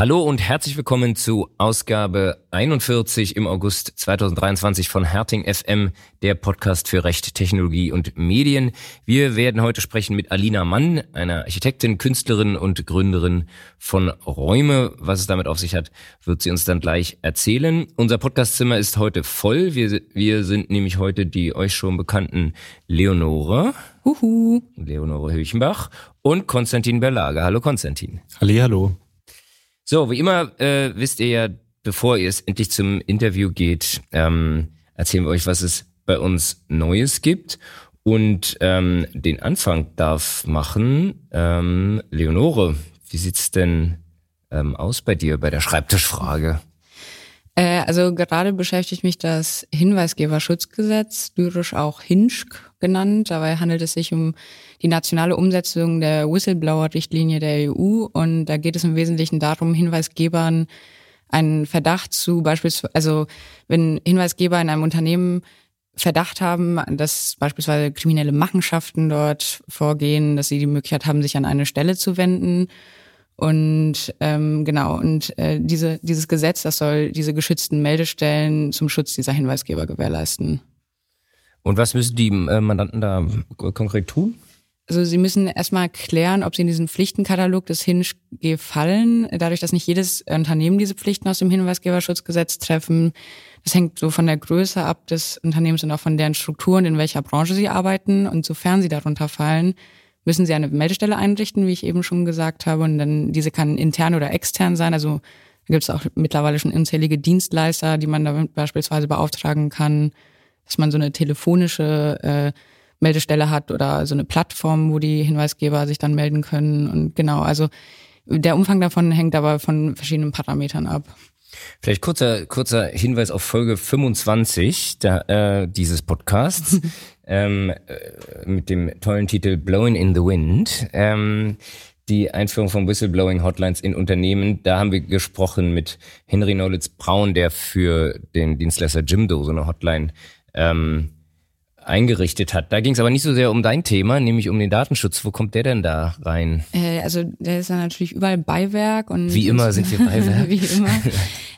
Hallo und herzlich willkommen zu Ausgabe 41 im August 2023 von Herting FM, der Podcast für Recht, Technologie und Medien. Wir werden heute sprechen mit Alina Mann, einer Architektin, Künstlerin und Gründerin von Räume. Was es damit auf sich hat, wird sie uns dann gleich erzählen. Unser Podcastzimmer ist heute voll. Wir, wir sind nämlich heute die euch schon bekannten Leonore. Huhu. Leonore Höchenbach und Konstantin Berlage. Hallo Konstantin. Halli, hallo. So, wie immer äh, wisst ihr ja, bevor ihr es endlich zum Interview geht, ähm, erzählen wir euch, was es bei uns Neues gibt. Und ähm, den Anfang darf machen ähm, Leonore. Wie sieht's denn ähm, aus bei dir bei der Schreibtischfrage? Äh, also gerade beschäftigt mich das Hinweisgeberschutzgesetz, lyrisch auch HINSCH genannt. Dabei handelt es sich um die nationale Umsetzung der Whistleblower-Richtlinie der EU. Und da geht es im Wesentlichen darum, Hinweisgebern einen Verdacht zu beispielsweise, also wenn Hinweisgeber in einem Unternehmen Verdacht haben, dass beispielsweise kriminelle Machenschaften dort vorgehen, dass sie die Möglichkeit haben, sich an eine Stelle zu wenden. Und ähm, genau, und äh, diese, dieses Gesetz, das soll diese geschützten Meldestellen zum Schutz dieser Hinweisgeber gewährleisten. Und was müssen die äh, Mandanten da konkret tun? Also sie müssen erstmal klären, ob sie in diesen Pflichtenkatalog des Hinsch fallen. Dadurch, dass nicht jedes Unternehmen diese Pflichten aus dem Hinweisgeberschutzgesetz treffen. Das hängt so von der Größe ab des Unternehmens und auch von deren Strukturen, in welcher Branche sie arbeiten. Und sofern sie darunter fallen, müssen sie eine Meldestelle einrichten, wie ich eben schon gesagt habe. Und dann diese kann intern oder extern sein. Also da gibt es auch mittlerweile schon unzählige Dienstleister, die man damit beispielsweise beauftragen kann, dass man so eine telefonische äh, Meldestelle hat oder so eine Plattform, wo die Hinweisgeber sich dann melden können. Und genau, also der Umfang davon hängt aber von verschiedenen Parametern ab. Vielleicht kurzer, kurzer Hinweis auf Folge 25 der, äh, dieses Podcasts ähm, äh, mit dem tollen Titel Blowing in the Wind. Ähm, die Einführung von Whistleblowing Hotlines in Unternehmen. Da haben wir gesprochen mit Henry Nolitz Braun, der für den Dienstleister Jimdo so eine Hotline ähm, eingerichtet hat. Da ging es aber nicht so sehr um dein Thema, nämlich um den Datenschutz. Wo kommt der denn da rein? Äh, also der ist ja natürlich überall Beiwerk und wie immer sind wir Beiwerk. wie immer.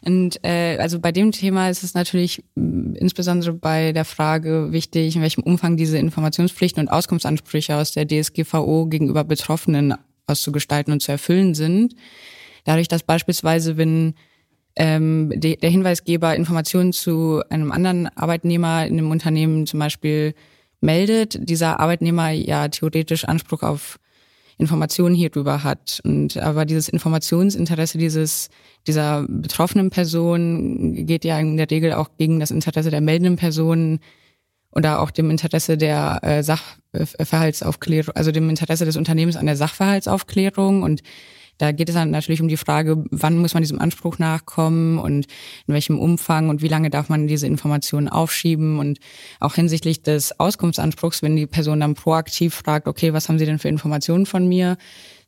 Und äh, also bei dem Thema ist es natürlich mh, insbesondere bei der Frage wichtig, in welchem Umfang diese Informationspflichten und Auskunftsansprüche aus der DSGVO gegenüber Betroffenen auszugestalten und zu erfüllen sind. Dadurch, dass beispielsweise, wenn ähm, de, der Hinweisgeber Informationen zu einem anderen Arbeitnehmer in einem Unternehmen zum Beispiel meldet, dieser Arbeitnehmer ja theoretisch Anspruch auf Informationen hierüber hat. Und aber dieses Informationsinteresse dieses dieser betroffenen Person geht ja in der Regel auch gegen das Interesse der meldenden Person oder auch dem Interesse der äh, Sachverhaltsaufklärung, also dem Interesse des Unternehmens an der Sachverhaltsaufklärung und da geht es dann natürlich um die Frage, wann muss man diesem Anspruch nachkommen und in welchem Umfang und wie lange darf man diese Informationen aufschieben und auch hinsichtlich des Auskunftsanspruchs, wenn die Person dann proaktiv fragt, okay, was haben Sie denn für Informationen von mir?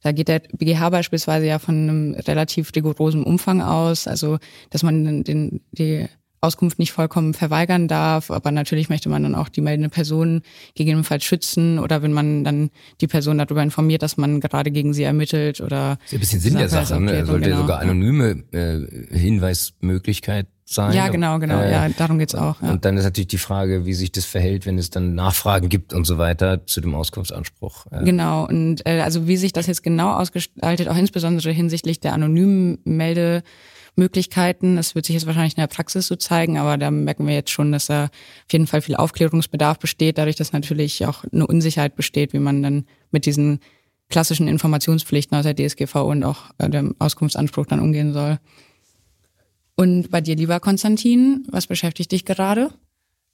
Da geht der BGH beispielsweise ja von einem relativ rigorosen Umfang aus, also dass man den, die Auskunft nicht vollkommen verweigern darf, aber natürlich möchte man dann auch die meldende Person gegebenenfalls schützen oder wenn man dann die Person darüber informiert, dass man gerade gegen sie ermittelt oder. Das ist ein bisschen Sinn der Sache, ne? Sollte genau. sogar anonyme äh, Hinweismöglichkeit sein. Ja, genau, genau, äh, ja, darum geht's auch. Ja. Und dann ist natürlich die Frage, wie sich das verhält, wenn es dann Nachfragen gibt und so weiter zu dem Auskunftsanspruch. Ja. Genau, und äh, also wie sich das jetzt genau ausgestaltet, auch insbesondere hinsichtlich der anonymen Melde Möglichkeiten. Das wird sich jetzt wahrscheinlich in der Praxis so zeigen, aber da merken wir jetzt schon, dass da auf jeden Fall viel Aufklärungsbedarf besteht, dadurch, dass natürlich auch eine Unsicherheit besteht, wie man dann mit diesen klassischen Informationspflichten aus der DSGV und auch äh, dem Auskunftsanspruch dann umgehen soll. Und bei dir, lieber Konstantin, was beschäftigt dich gerade?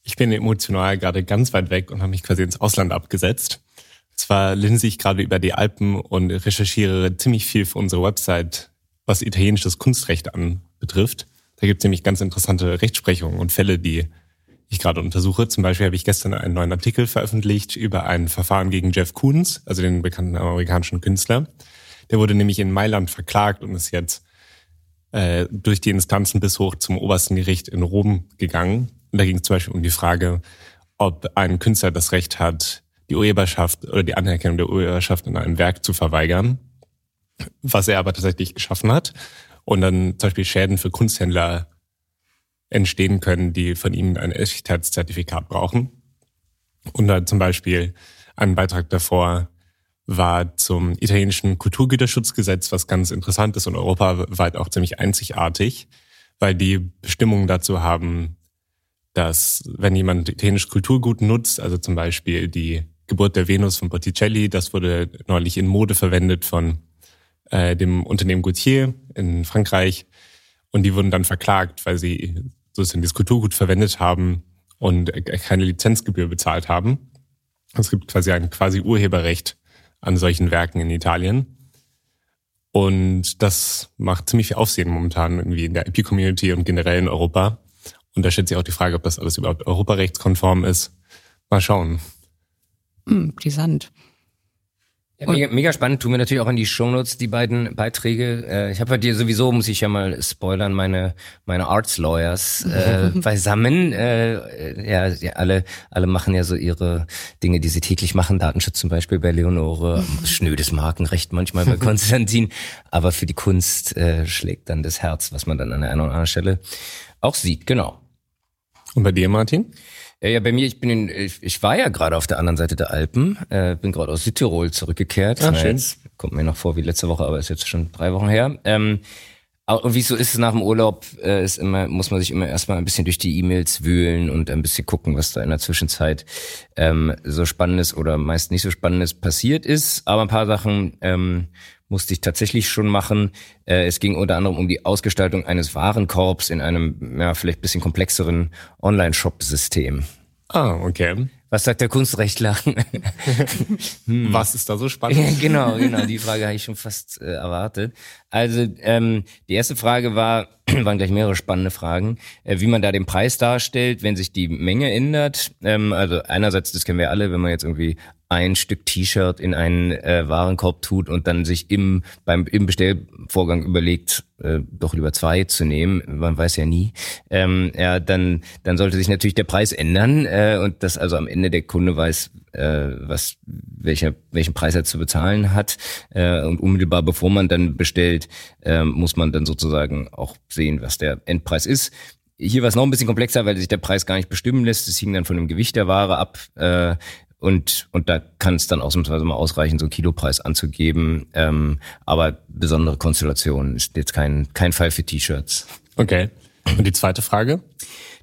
Ich bin emotional gerade ganz weit weg und habe mich quasi ins Ausland abgesetzt. Zwar linse ich gerade über die Alpen und recherchiere ziemlich viel für unsere Website was italienisches Kunstrecht anbetrifft. Da gibt es nämlich ganz interessante Rechtsprechungen und Fälle, die ich gerade untersuche. Zum Beispiel habe ich gestern einen neuen Artikel veröffentlicht über ein Verfahren gegen Jeff Koons, also den bekannten amerikanischen Künstler. Der wurde nämlich in Mailand verklagt und ist jetzt äh, durch die Instanzen bis hoch zum obersten Gericht in Rom gegangen. Und da ging es zum Beispiel um die Frage, ob ein Künstler das Recht hat, die Urheberschaft oder die Anerkennung der Urheberschaft in einem Werk zu verweigern was er aber tatsächlich geschaffen hat. und dann zum Beispiel Schäden für Kunsthändler entstehen können, die von ihnen ein Echtheitszertifikat brauchen. Und dann zum Beispiel ein Beitrag davor war zum italienischen Kulturgüterschutzgesetz, was ganz interessant ist und europaweit auch ziemlich einzigartig, weil die Bestimmungen dazu haben, dass wenn jemand italienisches Kulturgut nutzt, also zum Beispiel die Geburt der Venus von Botticelli, das wurde neulich in Mode verwendet von äh, dem Unternehmen Gautier in Frankreich und die wurden dann verklagt, weil sie sozusagen das Kulturgut verwendet haben und keine Lizenzgebühr bezahlt haben. Es gibt quasi ein quasi Urheberrecht an solchen Werken in Italien. Und das macht ziemlich viel Aufsehen momentan irgendwie in der IP-Community und generell in Europa. Und da stellt sich auch die Frage, ob das alles überhaupt europarechtskonform ist. Mal schauen. Hm, brisant. Ja, mega, mega spannend, tun wir natürlich auch in die Shownotes die beiden Beiträge. Äh, ich habe bei dir sowieso, muss ich ja mal spoilern, meine meine Arts Lawyers äh, beisammen. Äh, ja, ja, alle alle machen ja so ihre Dinge, die sie täglich machen. Datenschutz zum Beispiel bei Leonore, schnödes Markenrecht manchmal bei Konstantin, aber für die Kunst äh, schlägt dann das Herz, was man dann an der einen oder anderen Stelle auch sieht. Genau. Und bei dir, Martin? Ja, bei mir, ich bin in, ich, ich war ja gerade auf der anderen Seite der Alpen, äh, bin gerade aus Südtirol zurückgekehrt. Ach, schön. Jetzt kommt mir noch vor wie letzte Woche, aber ist jetzt schon drei Wochen her. Ähm, und wie so ist es nach dem Urlaub, äh, ist immer, muss man sich immer erstmal ein bisschen durch die E-Mails wühlen und ein bisschen gucken, was da in der Zwischenzeit ähm, so Spannendes oder meist nicht so Spannendes passiert ist. Aber ein paar Sachen ähm, musste ich tatsächlich schon machen. Äh, es ging unter anderem um die Ausgestaltung eines Warenkorbs in einem ja, vielleicht bisschen komplexeren Online-Shop-System. Ah, okay. Was sagt der Kunstrechtler? hm. Was ist da so spannend? genau, genau. Die Frage habe ich schon fast äh, erwartet. Also ähm, die erste Frage war, waren gleich mehrere spannende Fragen, äh, wie man da den Preis darstellt, wenn sich die Menge ändert. Ähm, also einerseits, das kennen wir alle, wenn man jetzt irgendwie ein Stück T-Shirt in einen äh, Warenkorb tut und dann sich im beim im Bestellvorgang überlegt, äh, doch lieber zwei zu nehmen, man weiß ja nie, ähm, ja, dann dann sollte sich natürlich der Preis ändern äh, und dass also am Ende der Kunde weiß, äh, was welcher welchen Preis er zu bezahlen hat äh, und unmittelbar bevor man dann bestellt, äh, muss man dann sozusagen auch sehen, was der Endpreis ist. Hier war es noch ein bisschen komplexer, weil sich der Preis gar nicht bestimmen lässt. Es hing dann von dem Gewicht der Ware ab. Äh, und, und da kann es dann ausnahmsweise mal ausreichen, so einen Kilopreis anzugeben. Ähm, aber besondere Konstellationen ist jetzt kein, kein Fall für T-Shirts. Okay. Und die zweite Frage?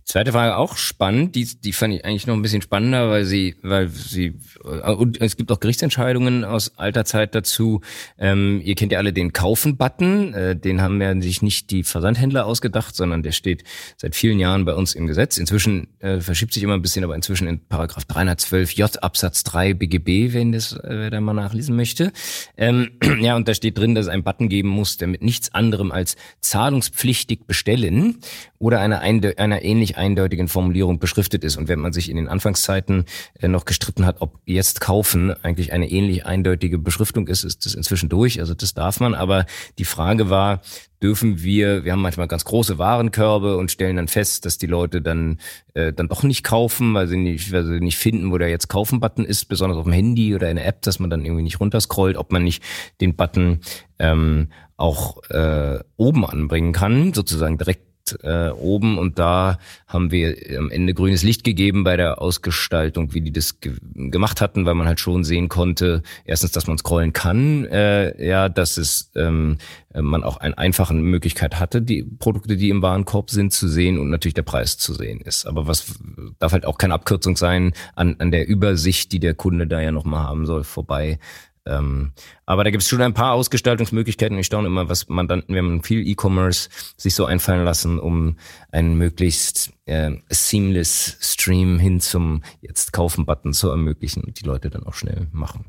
Zweite Frage auch spannend, die, die fand ich eigentlich noch ein bisschen spannender, weil sie, weil sie, und es gibt auch Gerichtsentscheidungen aus alter Zeit dazu. Ähm, ihr kennt ja alle den Kaufen-Button, äh, den haben ja sich nicht die Versandhändler ausgedacht, sondern der steht seit vielen Jahren bei uns im Gesetz. Inzwischen äh, verschiebt sich immer ein bisschen, aber inzwischen in Paragraph 312 J Absatz 3 BGB, wenn das, äh, wer da mal nachlesen möchte. Ähm, ja, und da steht drin, dass es einen Button geben muss, der mit nichts anderem als zahlungspflichtig bestellen oder einer, einer ähnlich eindeutigen Formulierung beschriftet ist. Und wenn man sich in den Anfangszeiten äh, noch gestritten hat, ob jetzt kaufen eigentlich eine ähnlich eindeutige Beschriftung ist, ist das inzwischen durch. Also das darf man. Aber die Frage war, dürfen wir, wir haben manchmal ganz große Warenkörbe und stellen dann fest, dass die Leute dann äh, dann doch nicht kaufen, weil sie nicht, weil sie nicht finden, wo der jetzt Kaufen-Button ist, besonders auf dem Handy oder in der App, dass man dann irgendwie nicht runterscrollt, ob man nicht den Button ähm, auch äh, oben anbringen kann, sozusagen direkt äh, oben und da haben wir am Ende grünes Licht gegeben bei der Ausgestaltung, wie die das ge gemacht hatten, weil man halt schon sehen konnte, erstens, dass man scrollen kann, äh, ja, dass es ähm, man auch eine einfache Möglichkeit hatte, die Produkte, die im Warenkorb sind, zu sehen und natürlich der Preis zu sehen ist. Aber was darf halt auch keine Abkürzung sein an, an der Übersicht, die der Kunde da ja nochmal haben soll, vorbei ähm, aber da gibt es schon ein paar Ausgestaltungsmöglichkeiten. Ich staune immer, was Mandanten, wir haben viel E-Commerce sich so einfallen lassen, um einen möglichst äh, seamless Stream hin zum jetzt kaufen Button zu ermöglichen und die Leute dann auch schnell machen.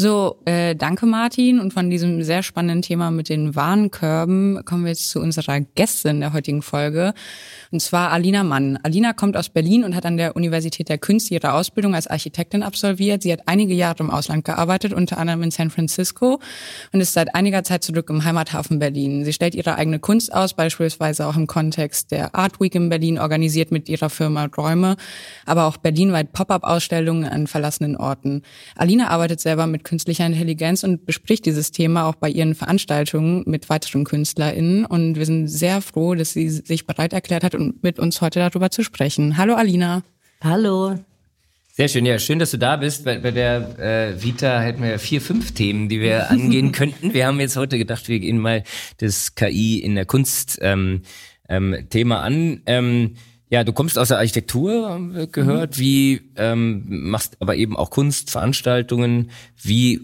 So, äh, danke Martin. Und von diesem sehr spannenden Thema mit den Warenkörben kommen wir jetzt zu unserer Gästin der heutigen Folge. Und zwar Alina Mann. Alina kommt aus Berlin und hat an der Universität der Künste ihre Ausbildung als Architektin absolviert. Sie hat einige Jahre im Ausland gearbeitet, unter anderem in San Francisco und ist seit einiger Zeit zurück im Heimathafen Berlin. Sie stellt ihre eigene Kunst aus, beispielsweise auch im Kontext der Art Week in Berlin, organisiert mit ihrer Firma Räume, aber auch berlinweit Pop-up-Ausstellungen an verlassenen Orten. Alina arbeitet selber mit künstlicher Intelligenz und bespricht dieses Thema auch bei ihren Veranstaltungen mit weiteren KünstlerInnen. Und wir sind sehr froh, dass sie sich bereit erklärt hat, um mit uns heute darüber zu sprechen. Hallo Alina. Hallo. Sehr schön, ja, schön, dass du da bist. Bei, bei der äh, Vita hätten wir vier, fünf Themen, die wir angehen könnten. Wir haben jetzt heute gedacht, wir gehen mal das KI in der Kunst ähm, ähm, Thema an. Ähm, ja, du kommst aus der Architektur, haben wir gehört. Mhm. Wie ähm, machst aber eben auch Kunstveranstaltungen. Wie,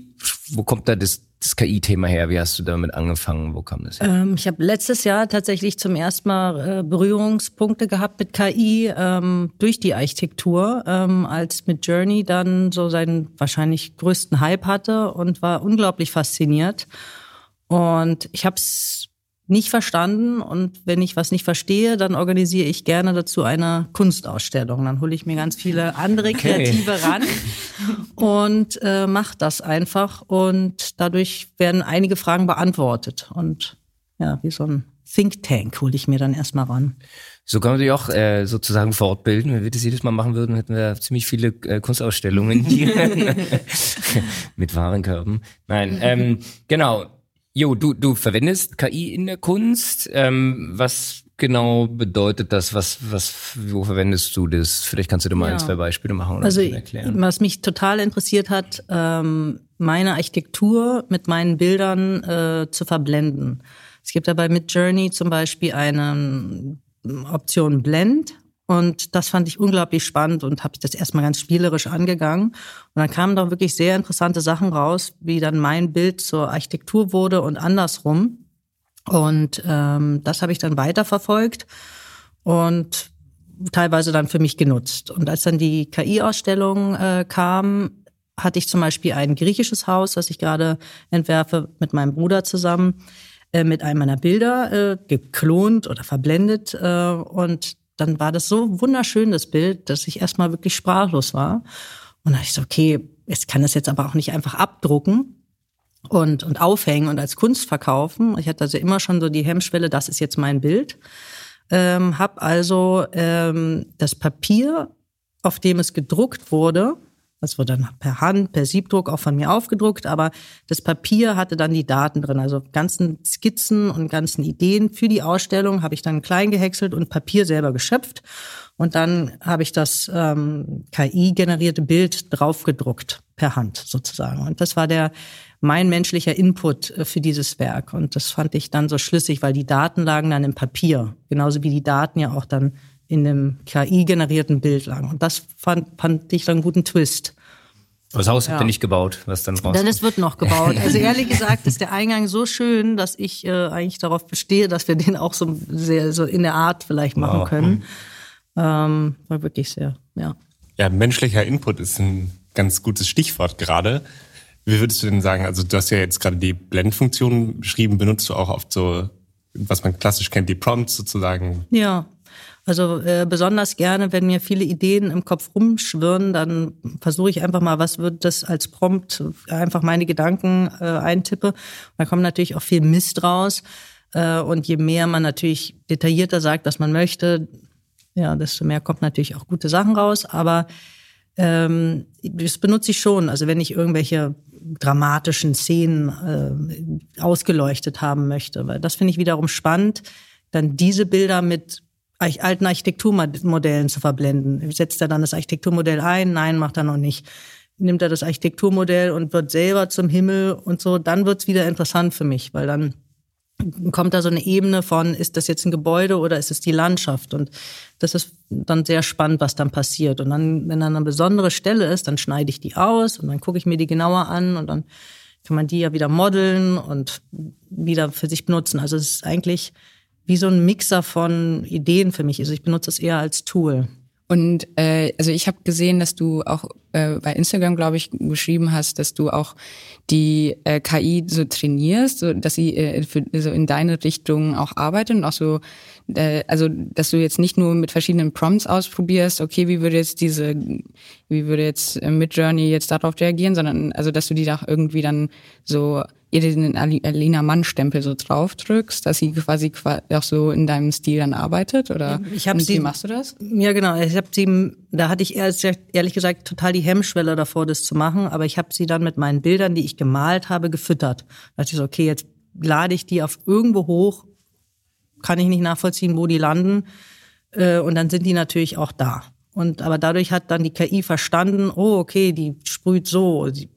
wo kommt da das das KI-Thema her? Wie hast du damit angefangen? Wo kam das her? Ähm, ich habe letztes Jahr tatsächlich zum ersten Mal äh, Berührungspunkte gehabt mit KI ähm, durch die Architektur, ähm, als mit Journey dann so seinen wahrscheinlich größten Hype hatte und war unglaublich fasziniert. Und ich habe es nicht verstanden und wenn ich was nicht verstehe, dann organisiere ich gerne dazu eine Kunstausstellung. Dann hole ich mir ganz viele andere Kreative okay. ran und äh, mache das einfach und dadurch werden einige Fragen beantwortet und ja, wie so ein Think Tank hole ich mir dann erstmal ran. So kann man sich auch äh, sozusagen fortbilden. Wenn wir das jedes Mal machen würden, hätten wir ziemlich viele äh, Kunstausstellungen hier mit Warenkörben. Nein, ähm, genau. Jo, du, du verwendest KI in der Kunst. Ähm, was genau bedeutet das? Was, was, wo verwendest du das? Vielleicht kannst du dir mal ja. ein, zwei Beispiele machen oder also, erklären. Was mich total interessiert hat, ähm, meine Architektur mit meinen Bildern äh, zu verblenden. Es gibt dabei mit Journey zum Beispiel eine Option Blend. Und das fand ich unglaublich spannend und habe ich das erstmal ganz spielerisch angegangen. Und dann kamen da wirklich sehr interessante Sachen raus, wie dann mein Bild zur Architektur wurde und andersrum. Und ähm, das habe ich dann weiterverfolgt und teilweise dann für mich genutzt. Und als dann die KI-Ausstellung äh, kam, hatte ich zum Beispiel ein griechisches Haus, was ich gerade entwerfe mit meinem Bruder zusammen, äh, mit einem meiner Bilder äh, geklont oder verblendet. Äh, und dann war das so wunderschön, das Bild, dass ich erstmal wirklich sprachlos war. Und dann ich so, okay, ich kann das jetzt aber auch nicht einfach abdrucken und, und aufhängen und als Kunst verkaufen. Ich hatte also immer schon so die Hemmschwelle, das ist jetzt mein Bild. Ähm, hab also ähm, das Papier, auf dem es gedruckt wurde, das wurde dann per Hand, per Siebdruck auch von mir aufgedruckt, aber das Papier hatte dann die Daten drin, also ganzen Skizzen und ganzen Ideen für die Ausstellung habe ich dann klein gehäckselt und Papier selber geschöpft. Und dann habe ich das ähm, KI-generierte Bild draufgedruckt, per Hand sozusagen. Und das war der mein menschlicher Input äh, für dieses Werk. Und das fand ich dann so schlüssig, weil die Daten lagen dann im Papier, genauso wie die Daten ja auch dann in einem KI-generierten Bild lang. Und das fand, fand ich dann einen guten Twist. Das Haus ja. habt ihr nicht gebaut, was dann raus. Dann es wird noch gebaut. Also ehrlich gesagt ist der Eingang so schön, dass ich äh, eigentlich darauf bestehe, dass wir den auch so sehr so in der Art vielleicht machen wow. können. Ähm, war wirklich sehr, ja. Ja, menschlicher Input ist ein ganz gutes Stichwort gerade. Wie würdest du denn sagen, also du hast ja jetzt gerade die Blendfunktion beschrieben, benutzt du auch oft so, was man klassisch kennt, die Prompts sozusagen? Ja, also äh, besonders gerne, wenn mir viele Ideen im Kopf rumschwirren, dann versuche ich einfach mal, was wird das als Prompt, einfach meine Gedanken äh, eintippe. Da kommt natürlich auch viel Mist raus. Äh, und je mehr man natürlich detaillierter sagt, was man möchte, ja, desto mehr kommt natürlich auch gute Sachen raus. Aber ähm, das benutze ich schon. Also wenn ich irgendwelche dramatischen Szenen äh, ausgeleuchtet haben möchte, weil das finde ich wiederum spannend, dann diese Bilder mit alten Architekturmodellen zu verblenden. Setzt er dann das Architekturmodell ein? Nein, macht er noch nicht. Nimmt er das Architekturmodell und wird selber zum Himmel und so, dann wird's wieder interessant für mich, weil dann kommt da so eine Ebene von, ist das jetzt ein Gebäude oder ist es die Landschaft? Und das ist dann sehr spannend, was dann passiert. Und dann, wenn dann eine besondere Stelle ist, dann schneide ich die aus und dann gucke ich mir die genauer an und dann kann man die ja wieder modeln und wieder für sich benutzen. Also es ist eigentlich wie so ein Mixer von Ideen für mich. Also ich benutze es eher als Tool. Und äh, also ich habe gesehen, dass du auch äh, bei Instagram, glaube ich, geschrieben hast, dass du auch die äh, KI so trainierst, so dass sie äh, für, so in deine Richtung auch arbeitet und auch so, äh, also dass du jetzt nicht nur mit verschiedenen Prompts ausprobierst, okay, wie würde jetzt diese, wie würde jetzt äh, Midjourney jetzt darauf reagieren, sondern also dass du die auch irgendwie dann so ihr den Alina Mann-Stempel so drauf drückst, dass sie quasi auch so in deinem Stil dann arbeitet? Oder ich hab sie, wie machst du das? Ja, genau. Ich habe sie, da hatte ich ehrlich gesagt total die Hemmschwelle davor, das zu machen, aber ich habe sie dann mit meinen Bildern, die ich gemalt habe, gefüttert. Da dachte ich so, okay, jetzt lade ich die auf irgendwo hoch, kann ich nicht nachvollziehen, wo die landen. Äh, und dann sind die natürlich auch da. Und aber dadurch hat dann die KI verstanden, oh, okay, die sprüht so, die,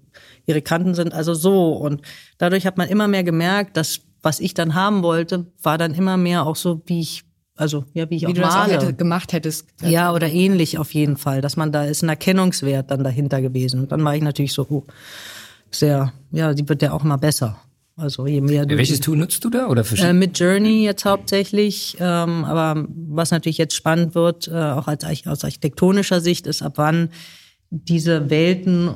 ihre Kanten sind also so. Und dadurch hat man immer mehr gemerkt, dass was ich dann haben wollte, war dann immer mehr auch so, wie ich also ja, wie ich wie auch du male. das auch hätte, gemacht hättest. Ja, oder ähnlich auf jeden Fall, dass man da ist ein Erkennungswert dann dahinter gewesen. Und dann war ich natürlich so oh, sehr, ja, die wird ja auch immer besser. Also je mehr du Welches Tool nutzt du da oder äh, Mit Journey jetzt hauptsächlich, ähm, aber was natürlich jetzt spannend wird, äh, auch als aus architektonischer Sicht, ist ab wann diese Welten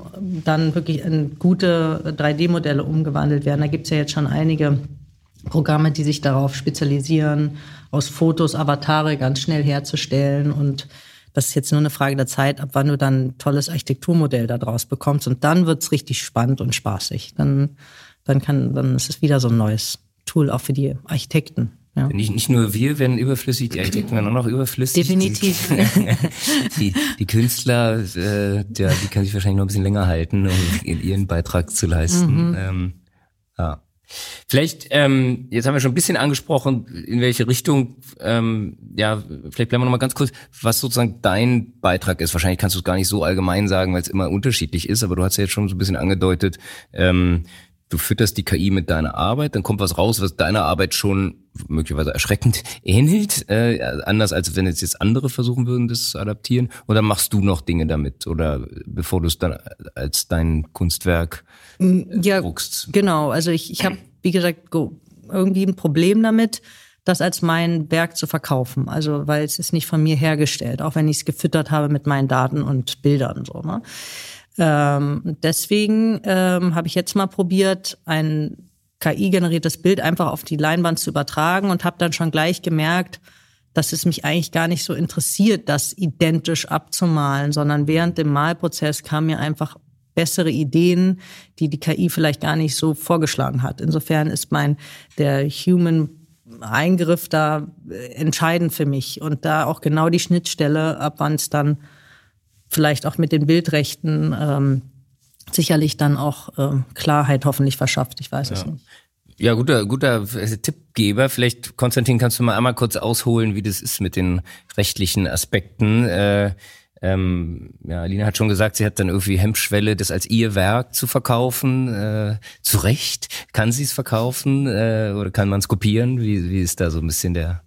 dann wirklich in gute 3D-Modelle umgewandelt werden. Da gibt's ja jetzt schon einige Programme, die sich darauf spezialisieren, aus Fotos Avatare ganz schnell herzustellen und das ist jetzt nur eine Frage der Zeit, ab wann du dann ein tolles Architekturmodell daraus bekommst. Und dann wird's richtig spannend und spaßig. Dann dann kann, dann ist es wieder so ein neues Tool auch für die Architekten. Ja. Nicht, nicht nur wir werden überflüssig, die Architekten werden auch noch überflüssig. Definitiv. Die, die, die Künstler, äh, der, die kann sich wahrscheinlich noch ein bisschen länger halten, um ihren Beitrag zu leisten. Mhm. Ähm, ja. Vielleicht, ähm, jetzt haben wir schon ein bisschen angesprochen, in welche Richtung, ähm, ja, vielleicht bleiben wir noch mal ganz kurz, was sozusagen dein Beitrag ist. Wahrscheinlich kannst du es gar nicht so allgemein sagen, weil es immer unterschiedlich ist, aber du hast ja jetzt schon so ein bisschen angedeutet, ähm, du fütterst die KI mit deiner Arbeit, dann kommt was raus, was deiner Arbeit schon möglicherweise erschreckend ähnelt, äh, anders als wenn jetzt, jetzt andere versuchen würden, das zu adaptieren. Oder machst du noch Dinge damit? Oder bevor du es dann als dein Kunstwerk mm, ja, druckst? Genau, also ich, ich habe, wie gesagt, irgendwie ein Problem damit, das als mein Werk zu verkaufen. Also weil es ist nicht von mir hergestellt, auch wenn ich es gefüttert habe mit meinen Daten und Bildern. So, ne? Ähm, deswegen ähm, habe ich jetzt mal probiert, ein KI-generiertes Bild einfach auf die Leinwand zu übertragen und habe dann schon gleich gemerkt, dass es mich eigentlich gar nicht so interessiert, das identisch abzumalen, sondern während dem Malprozess kamen mir einfach bessere Ideen, die die KI vielleicht gar nicht so vorgeschlagen hat. Insofern ist mein der Human Eingriff da äh, entscheidend für mich und da auch genau die Schnittstelle, ab wann es dann vielleicht auch mit den Bildrechten ähm, sicherlich dann auch ähm, Klarheit hoffentlich verschafft. Ich weiß ja. es nicht. Ja, guter, guter Tippgeber. Vielleicht, Konstantin, kannst du mal einmal kurz ausholen, wie das ist mit den rechtlichen Aspekten. Äh, ähm, ja, Lina hat schon gesagt, sie hat dann irgendwie Hemmschwelle, das als ihr Werk zu verkaufen. Äh, zu Recht. Kann sie es verkaufen äh, oder kann man es kopieren? Wie, wie ist da so ein bisschen der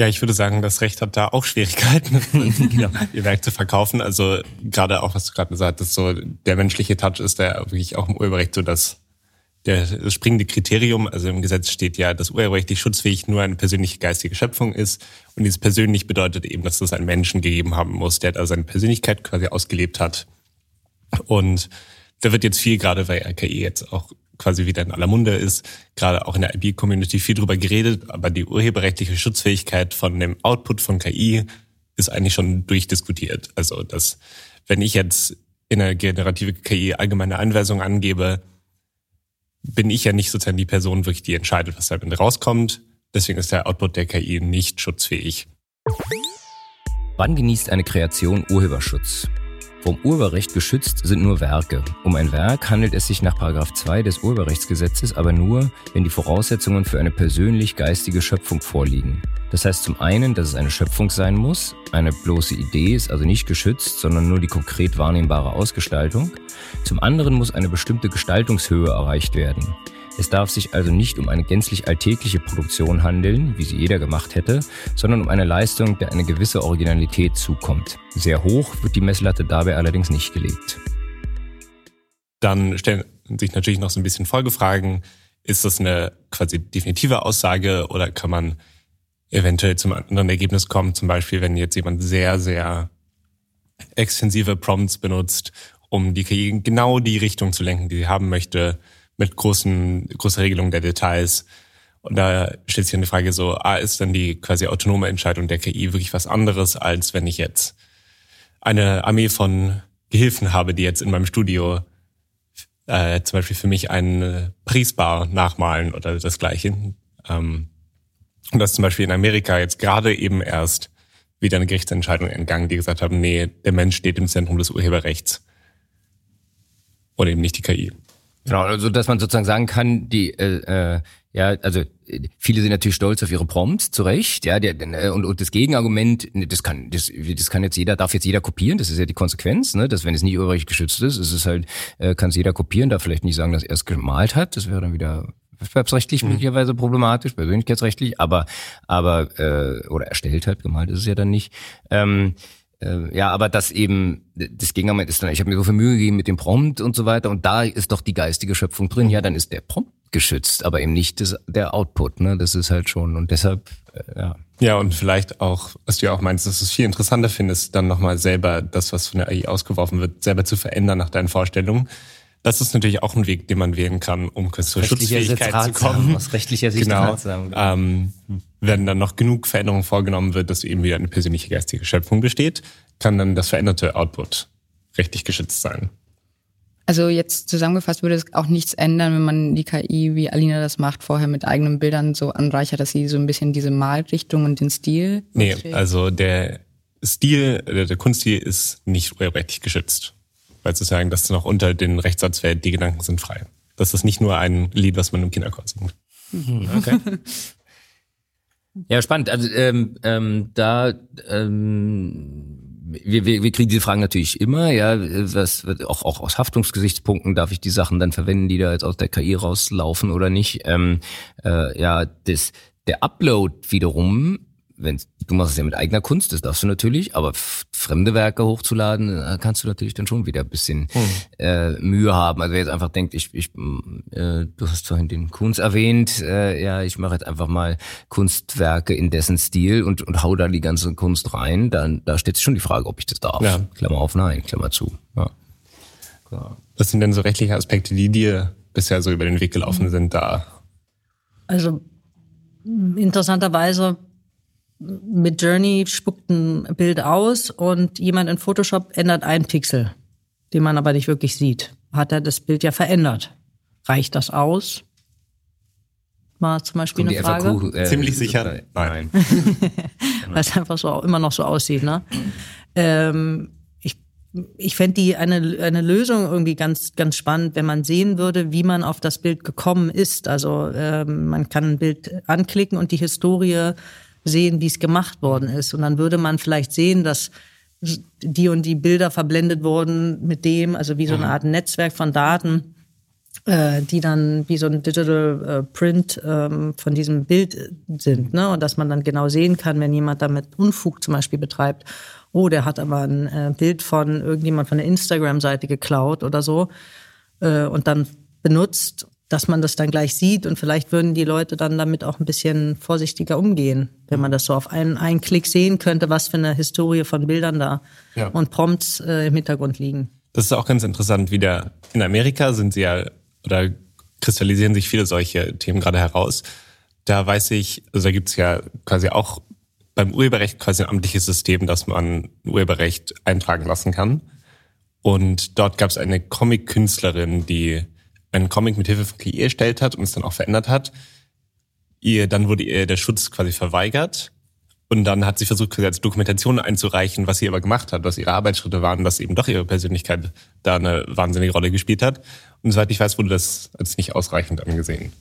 ja, ich würde sagen, das Recht hat da auch Schwierigkeiten, genau. ihr Werk zu verkaufen. Also gerade auch, was du gerade gesagt hast, so der menschliche Touch ist da wirklich auch im Urheberrecht so das, der, das springende Kriterium. Also im Gesetz steht ja, dass urheberrechtlich schutzfähig nur eine persönliche geistige Schöpfung ist. Und dieses persönlich bedeutet eben, dass es einen Menschen gegeben haben muss, der da seine Persönlichkeit quasi ausgelebt hat. Und da wird jetzt viel, gerade weil RKI jetzt auch quasi wieder in aller Munde ist, gerade auch in der IB-Community viel drüber geredet, aber die urheberrechtliche Schutzfähigkeit von dem Output von KI ist eigentlich schon durchdiskutiert. Also, dass wenn ich jetzt in einer generative KI allgemeine Anweisungen angebe, bin ich ja nicht sozusagen die Person wirklich, die entscheidet, was da rauskommt. Deswegen ist der Output der KI nicht schutzfähig. Wann genießt eine Kreation Urheberschutz? Vom Urheberrecht geschützt sind nur Werke. Um ein Werk handelt es sich nach 2 des Urheberrechtsgesetzes aber nur, wenn die Voraussetzungen für eine persönlich geistige Schöpfung vorliegen. Das heißt zum einen, dass es eine Schöpfung sein muss, eine bloße Idee ist also nicht geschützt, sondern nur die konkret wahrnehmbare Ausgestaltung. Zum anderen muss eine bestimmte Gestaltungshöhe erreicht werden. Es darf sich also nicht um eine gänzlich alltägliche Produktion handeln, wie sie jeder gemacht hätte, sondern um eine Leistung, der eine gewisse Originalität zukommt. Sehr hoch wird die Messlatte dabei allerdings nicht gelegt. Dann stellen sich natürlich noch so ein bisschen Folgefragen. Ist das eine quasi definitive Aussage oder kann man eventuell zum anderen Ergebnis kommen? Zum Beispiel, wenn jetzt jemand sehr, sehr extensive Prompts benutzt, um die KI genau die Richtung zu lenken, die sie haben möchte, mit großen, großer Regelung der Details. Und da stellt sich dann die Frage so, ah, ist dann die quasi autonome Entscheidung der KI wirklich was anderes, als wenn ich jetzt eine Armee von Gehilfen habe, die jetzt in meinem Studio äh, zum Beispiel für mich eine Paris-Bar nachmalen oder das Gleiche. Ähm, und das zum Beispiel in Amerika jetzt gerade eben erst wieder eine Gerichtsentscheidung entgangen, die gesagt haben, nee, der Mensch steht im Zentrum des Urheberrechts. Oder eben nicht die KI. Genau, also dass man sozusagen sagen kann, die äh, äh, ja, also viele sind natürlich stolz auf ihre Prompts, zu Recht, ja, der, äh, und, und das Gegenargument, das kann, das, das kann jetzt jeder, darf jetzt jeder kopieren, das ist ja die Konsequenz, ne, dass wenn es nicht urheberrecht geschützt ist, ist es halt, äh, kann es jeder kopieren, darf vielleicht nicht sagen, dass er es gemalt hat, das wäre dann wieder wettbewerbsrechtlich mhm. möglicherweise problematisch, persönlichkeitsrechtlich, aber aber äh, oder erstellt hat, gemalt ist es ja dann nicht. Ähm, äh, ja, aber das eben, das Gegenargument ist dann, ich habe mir so viel Mühe gegeben mit dem Prompt und so weiter und da ist doch die geistige Schöpfung drin. Ja, dann ist der Prompt geschützt, aber eben nicht das, der Output. Ne? Das ist halt schon und deshalb, äh, ja. Ja, und vielleicht auch, was du ja auch meinst, dass du es viel interessanter findest, dann nochmal selber das, was von der AI ausgeworfen wird, selber zu verändern nach deinen Vorstellungen. Das ist natürlich auch ein Weg, den man wählen kann, um zur Schutzfähigkeit zu kommen. Aus rechtlicher Sicht genau. Ratsam, genau. Ähm, wenn dann noch genug Veränderungen vorgenommen wird, dass eben wieder eine persönliche geistige Schöpfung besteht, kann dann das veränderte Output rechtlich geschützt sein. Also jetzt zusammengefasst würde es auch nichts ändern, wenn man die KI, wie Alina das macht, vorher mit eigenen Bildern so anreichert, dass sie so ein bisschen diese Malrichtung und den Stil. Nee, also der Stil, der, der Kunststil ist nicht urheberrechtlich geschützt weil zu sagen, dass noch unter den Rechtssatz fällt, die Gedanken sind frei. Das ist nicht nur ein Lied, was man im Kinderchor singt. Mhm, okay. ja, spannend. Also ähm, ähm, da ähm, wir, wir, wir kriegen diese Fragen natürlich immer, ja, was auch, auch aus Haftungsgesichtspunkten darf ich die Sachen dann verwenden, die da jetzt aus der KI rauslaufen oder nicht. Ähm, äh, ja, das, der Upload wiederum wenn du machst es ja mit eigener Kunst, das darfst du natürlich, aber fremde Werke hochzuladen, da kannst du natürlich dann schon wieder ein bisschen hm. äh, Mühe haben. Also wer jetzt einfach denkt, ich, ich äh, du hast vorhin den Kunst erwähnt, äh, ja, ich mache jetzt einfach mal Kunstwerke in dessen Stil und, und hau da die ganze Kunst rein, dann da steht schon die Frage, ob ich das darf. Ja. Klammer auf, nein, Klammer zu. Ja. Klar. Was sind denn so rechtliche Aspekte, die dir bisher so über den Weg gelaufen sind da? Also interessanterweise mit Journey spuckt ein Bild aus und jemand in Photoshop ändert einen Pixel, den man aber nicht wirklich sieht. Hat er das Bild ja verändert. Reicht das aus? War zum Beispiel eine Frage. FAQ, äh, Ziemlich sicher. Nein. Weil es einfach so immer noch so aussieht. Ne? Ähm, ich ich fände die eine, eine Lösung irgendwie ganz, ganz spannend, wenn man sehen würde, wie man auf das Bild gekommen ist. Also ähm, man kann ein Bild anklicken und die Historie sehen, wie es gemacht worden ist. Und dann würde man vielleicht sehen, dass die und die Bilder verblendet wurden mit dem, also wie so eine mhm. Art Netzwerk von Daten, äh, die dann wie so ein Digital äh, Print ähm, von diesem Bild sind. Ne? Und dass man dann genau sehen kann, wenn jemand damit Unfug zum Beispiel betreibt, oh, der hat aber ein äh, Bild von irgendjemand von der Instagram-Seite geklaut oder so äh, und dann benutzt dass man das dann gleich sieht und vielleicht würden die Leute dann damit auch ein bisschen vorsichtiger umgehen, wenn man das so auf einen, einen Klick sehen könnte, was für eine Historie von Bildern da ja. und Prompts äh, im Hintergrund liegen. Das ist auch ganz interessant, wieder in Amerika sind sie ja oder kristallisieren sich viele solche Themen gerade heraus. Da weiß ich, also da gibt's ja quasi auch beim Urheberrecht quasi ein amtliches System, dass man Urheberrecht eintragen lassen kann. Und dort gab es eine Comic-Künstlerin, die einen Comic mit Hilfe von KI erstellt hat und es dann auch verändert hat. Ihr, dann wurde ihr der Schutz quasi verweigert. Und dann hat sie versucht, quasi als Dokumentation einzureichen, was sie aber gemacht hat, was ihre Arbeitsschritte waren, dass eben doch ihre Persönlichkeit da eine wahnsinnige Rolle gespielt hat. Und soweit ich weiß, wurde das als nicht ausreichend angesehen.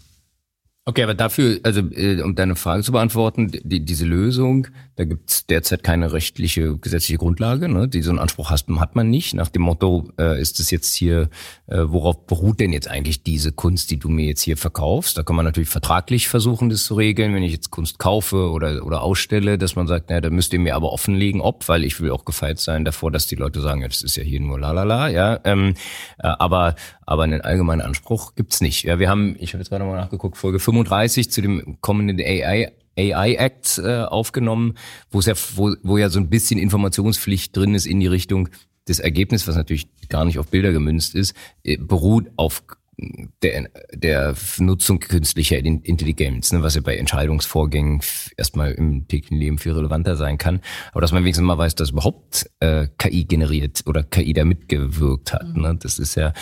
Okay, aber dafür, also äh, um deine Frage zu beantworten, die, diese Lösung, da gibt's derzeit keine rechtliche, gesetzliche Grundlage. Ne? Die so einen Anspruch hast, hat man nicht. Nach dem Motto, äh, ist es jetzt hier, äh, worauf beruht denn jetzt eigentlich diese Kunst, die du mir jetzt hier verkaufst? Da kann man natürlich vertraglich versuchen, das zu regeln, wenn ich jetzt Kunst kaufe oder, oder ausstelle, dass man sagt, naja, da müsst ihr mir aber offenlegen, ob, weil ich will auch gefeit sein davor, dass die Leute sagen, ja, das ist ja hier nur lalala, ja. Ähm, äh, aber, aber einen allgemeinen Anspruch gibt's nicht. Ja, wir haben, ich habe jetzt gerade mal nachgeguckt, Folge 35 zu dem kommenden AI AI Act äh, aufgenommen, wo es ja, wo, wo ja so ein bisschen Informationspflicht drin ist in die Richtung, das Ergebnis, was natürlich gar nicht auf Bilder gemünzt ist, äh, beruht auf der, der Nutzung künstlicher Intelligenz, ne, was ja bei Entscheidungsvorgängen erstmal im täglichen Leben viel relevanter sein kann. Aber dass man wenigstens mal weiß, dass überhaupt äh, KI generiert oder KI da mitgewirkt hat. Ne? Das ist ja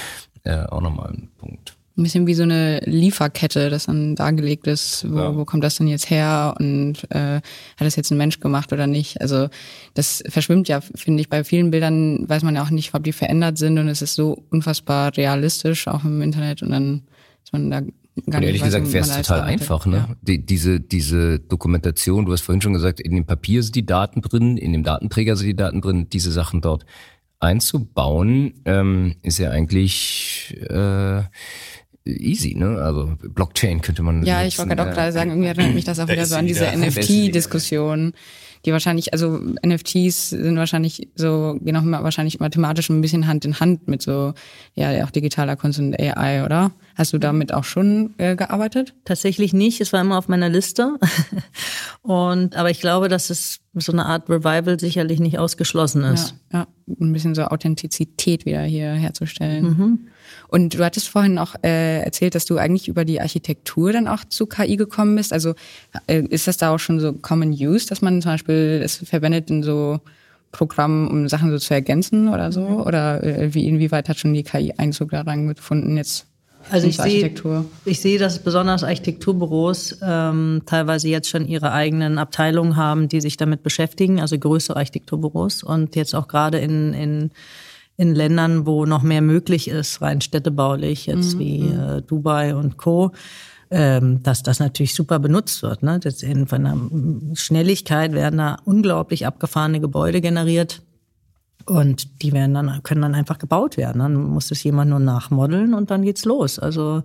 äh, auch nochmal ein Punkt. Ein bisschen wie so eine Lieferkette, das dann dargelegt ist, wo, ja. wo kommt das denn jetzt her und äh, hat das jetzt ein Mensch gemacht oder nicht. Also das verschwimmt ja, finde ich, bei vielen Bildern weiß man ja auch nicht, ob die verändert sind und es ist so unfassbar realistisch, auch im Internet und dann ist man da gar und ehrlich weiß, gesagt wäre es total einfach, ne? Ja. Die, diese, diese Dokumentation, du hast vorhin schon gesagt, in dem Papier sind die Daten drin, in dem Datenträger sind die Daten drin, diese Sachen dort einzubauen, ähm, ist ja eigentlich äh, easy, ne? Also Blockchain könnte man. Ja, ich wollte gerade auch gerade sagen, irgendwie erinnert mich das auch wieder so an diese NFT-Diskussion die wahrscheinlich, also NFTs sind wahrscheinlich so, gehen auch immer wahrscheinlich mathematisch ein bisschen Hand in Hand mit so, ja, auch digitaler Kunst und AI, oder? Hast du damit auch schon äh, gearbeitet? Tatsächlich nicht. Es war immer auf meiner Liste. und, aber ich glaube, dass es so eine Art Revival sicherlich nicht ausgeschlossen ist. Ja, ja. ein bisschen so Authentizität wieder hier herzustellen. Mhm. Und du hattest vorhin auch äh, erzählt, dass du eigentlich über die Architektur dann auch zu KI gekommen bist. Also äh, ist das da auch schon so Common Use, dass man zum Beispiel es verwendet in so Programmen, um Sachen so zu ergänzen oder so? Mhm. Oder äh, wie inwieweit hat schon die KI Einzug da reingefunden jetzt? Also ich sehe, ich sehe, dass besonders Architekturbüros ähm, teilweise jetzt schon ihre eigenen Abteilungen haben, die sich damit beschäftigen, also größere Architekturbüros und jetzt auch gerade in, in in Ländern, wo noch mehr möglich ist, rein städtebaulich, jetzt mhm. wie mhm. äh, Dubai und Co., ähm, dass das natürlich super benutzt wird. Ne? Das in, von einer Schnelligkeit werden da unglaublich abgefahrene Gebäude generiert. Und die werden dann, können dann einfach gebaut werden. Dann muss es jemand nur nachmodeln und dann geht's los. Also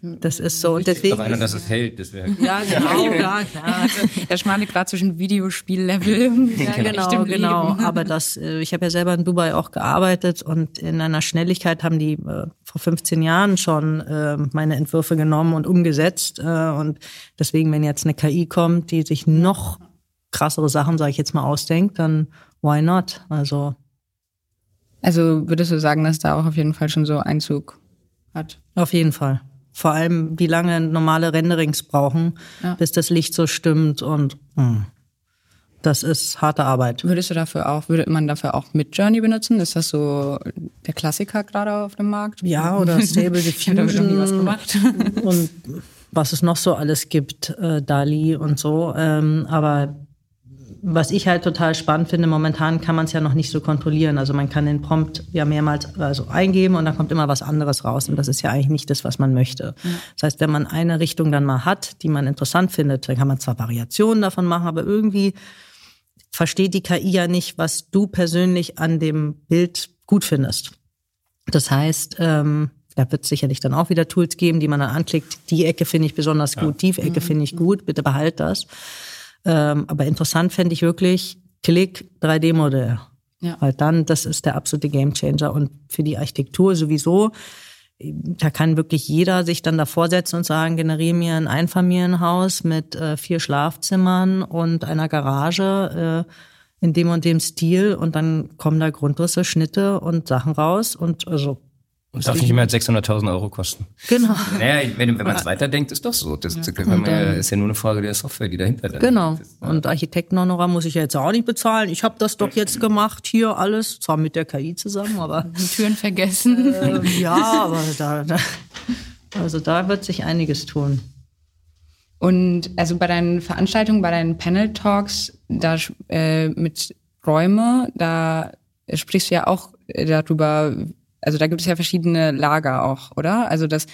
das ist so. Deswegen Doch einer, dass es hält, das wäre. Ja, genau, ja, klar. Der schmale Grad zwischen Videospiellevel. Ja, genau, genau. Aber das, äh, ich habe ja selber in Dubai auch gearbeitet und in einer Schnelligkeit haben die äh, vor 15 Jahren schon äh, meine Entwürfe genommen und umgesetzt. Äh, und deswegen, wenn jetzt eine KI kommt, die sich noch krassere Sachen, sage ich jetzt mal, ausdenkt, dann why not? Also. Also würdest du sagen, dass da auch auf jeden Fall schon so Einzug hat? Auf jeden Fall. Vor allem, wie lange normale Renderings brauchen, ja. bis das Licht so stimmt und mh, hm, das ist harte Arbeit. Würdest du dafür auch, würde man dafür auch mit Journey benutzen? Ist das so der Klassiker gerade auf dem Markt? Ja, oder Stable Diffusion. da wird nie was gemacht. und was es noch so alles gibt, äh, Dali und so. Ähm, aber was ich halt total spannend finde, momentan kann man es ja noch nicht so kontrollieren. Also man kann den Prompt ja mehrmals also eingeben und dann kommt immer was anderes raus. Und das ist ja eigentlich nicht das, was man möchte. Mhm. Das heißt, wenn man eine Richtung dann mal hat, die man interessant findet, dann kann man zwar Variationen davon machen, aber irgendwie versteht die KI ja nicht, was du persönlich an dem Bild gut findest. Das heißt, ähm, da wird es sicherlich dann auch wieder Tools geben, die man dann anklickt. Die Ecke finde ich besonders gut, ja. die Ecke finde ich gut, bitte behalt das. Ähm, aber interessant fände ich wirklich Klick 3D-Modell. Ja. Weil dann, das ist der absolute Gamechanger. Und für die Architektur sowieso, da kann wirklich jeder sich dann davor setzen und sagen, generiere mir ein Einfamilienhaus mit äh, vier Schlafzimmern und einer Garage äh, in dem und dem Stil und dann kommen da Grundrisse, Schnitte und Sachen raus und also und darf nicht mehr als 600.000 Euro kosten. Genau. Naja, wenn, wenn man es weiterdenkt, ist doch so. Das, ja. das man, ist ja nur eine Frage der Software, die dahinter ist. Genau. Ist, ja. Und Architektenhonorar muss ich ja jetzt auch nicht bezahlen. Ich habe das doch jetzt gemacht, hier alles, zwar mit der KI zusammen, aber... Die Türen vergessen. Äh, ja, aber da, da, also da wird sich einiges tun. Und also bei deinen Veranstaltungen, bei deinen Panel-Talks, da äh, mit Räume, da sprichst du ja auch darüber, also da gibt es ja verschiedene Lager auch, oder? Also dass,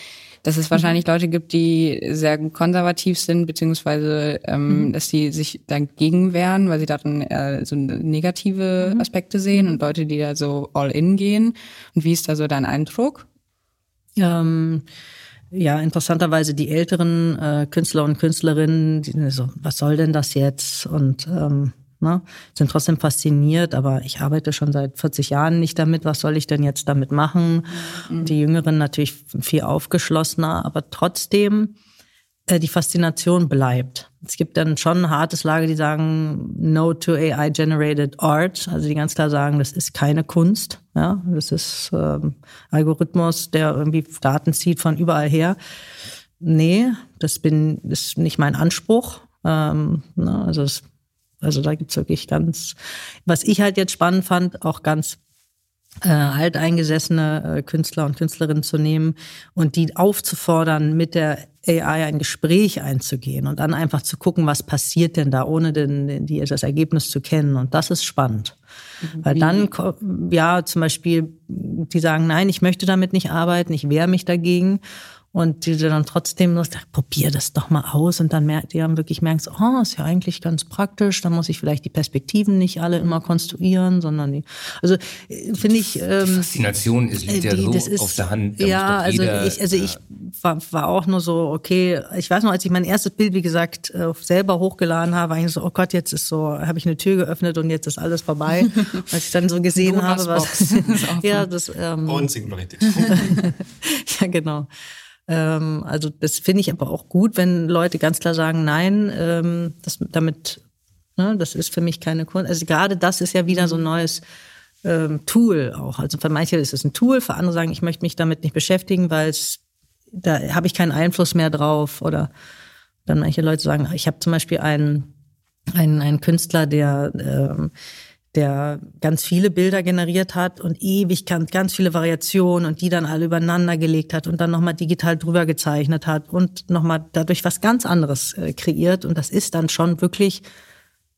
dass es wahrscheinlich Leute gibt, die sehr konservativ sind, beziehungsweise ähm, mhm. dass sie sich dagegen wehren, weil sie darin eher so negative mhm. Aspekte sehen und Leute, die da so all in gehen. Und wie ist da so dein Eindruck? Ähm ja, interessanterweise die älteren äh, Künstler und Künstlerinnen, die so, was soll denn das jetzt? Und ähm, Ne? Sind trotzdem fasziniert, aber ich arbeite schon seit 40 Jahren nicht damit. Was soll ich denn jetzt damit machen? Mhm. Die Jüngeren natürlich viel aufgeschlossener, aber trotzdem äh, die Faszination bleibt. Es gibt dann schon ein hartes Lager, die sagen No to AI generated art, also die ganz klar sagen, das ist keine Kunst, ja, das ist ähm, Algorithmus, der irgendwie Daten zieht von überall her. Nee, das bin ist nicht mein Anspruch. Ähm, ne, also es also da gibt's wirklich ganz, was ich halt jetzt spannend fand, auch ganz äh, alteingesessene äh, Künstler und Künstlerinnen zu nehmen und die aufzufordern, mit der AI ein Gespräch einzugehen und dann einfach zu gucken, was passiert denn da, ohne den, die, das Ergebnis zu kennen. Und das ist spannend. Mhm. Weil dann, ja, zum Beispiel, die sagen, nein, ich möchte damit nicht arbeiten, ich wehre mich dagegen. Und die dann trotzdem nur sagt, probier das doch mal aus. Und dann merkt, die dann wirklich merken, so, oh, ist ja eigentlich ganz praktisch. Da muss ich vielleicht die Perspektiven nicht alle immer konstruieren, sondern die, also äh, finde ich. Ähm, die Faszination ist, liegt ja so ist, auf der Hand. Ja, also ich, also ich war, war auch nur so, okay, ich weiß noch, als ich mein erstes Bild, wie gesagt, äh, selber hochgeladen habe, war ich so, oh Gott, jetzt ist so, habe ich eine Tür geöffnet und jetzt ist alles vorbei. als ich dann so gesehen habe, was. ja, das. Ähm, und Singularität. ja, genau. Ähm, also das finde ich aber auch gut, wenn Leute ganz klar sagen, nein, ähm, das, damit, ne, das ist für mich keine Kunst. Also gerade das ist ja wieder so ein neues ähm, Tool auch. Also für manche ist es ein Tool, für andere sagen, ich möchte mich damit nicht beschäftigen, weil es da habe ich keinen Einfluss mehr drauf. Oder dann manche Leute sagen, ich habe zum Beispiel einen, einen, einen Künstler, der ähm, der ganz viele Bilder generiert hat und ewig ganz, ganz viele Variationen und die dann alle übereinander gelegt hat und dann nochmal digital drüber gezeichnet hat und nochmal dadurch was ganz anderes äh, kreiert. Und das ist dann schon wirklich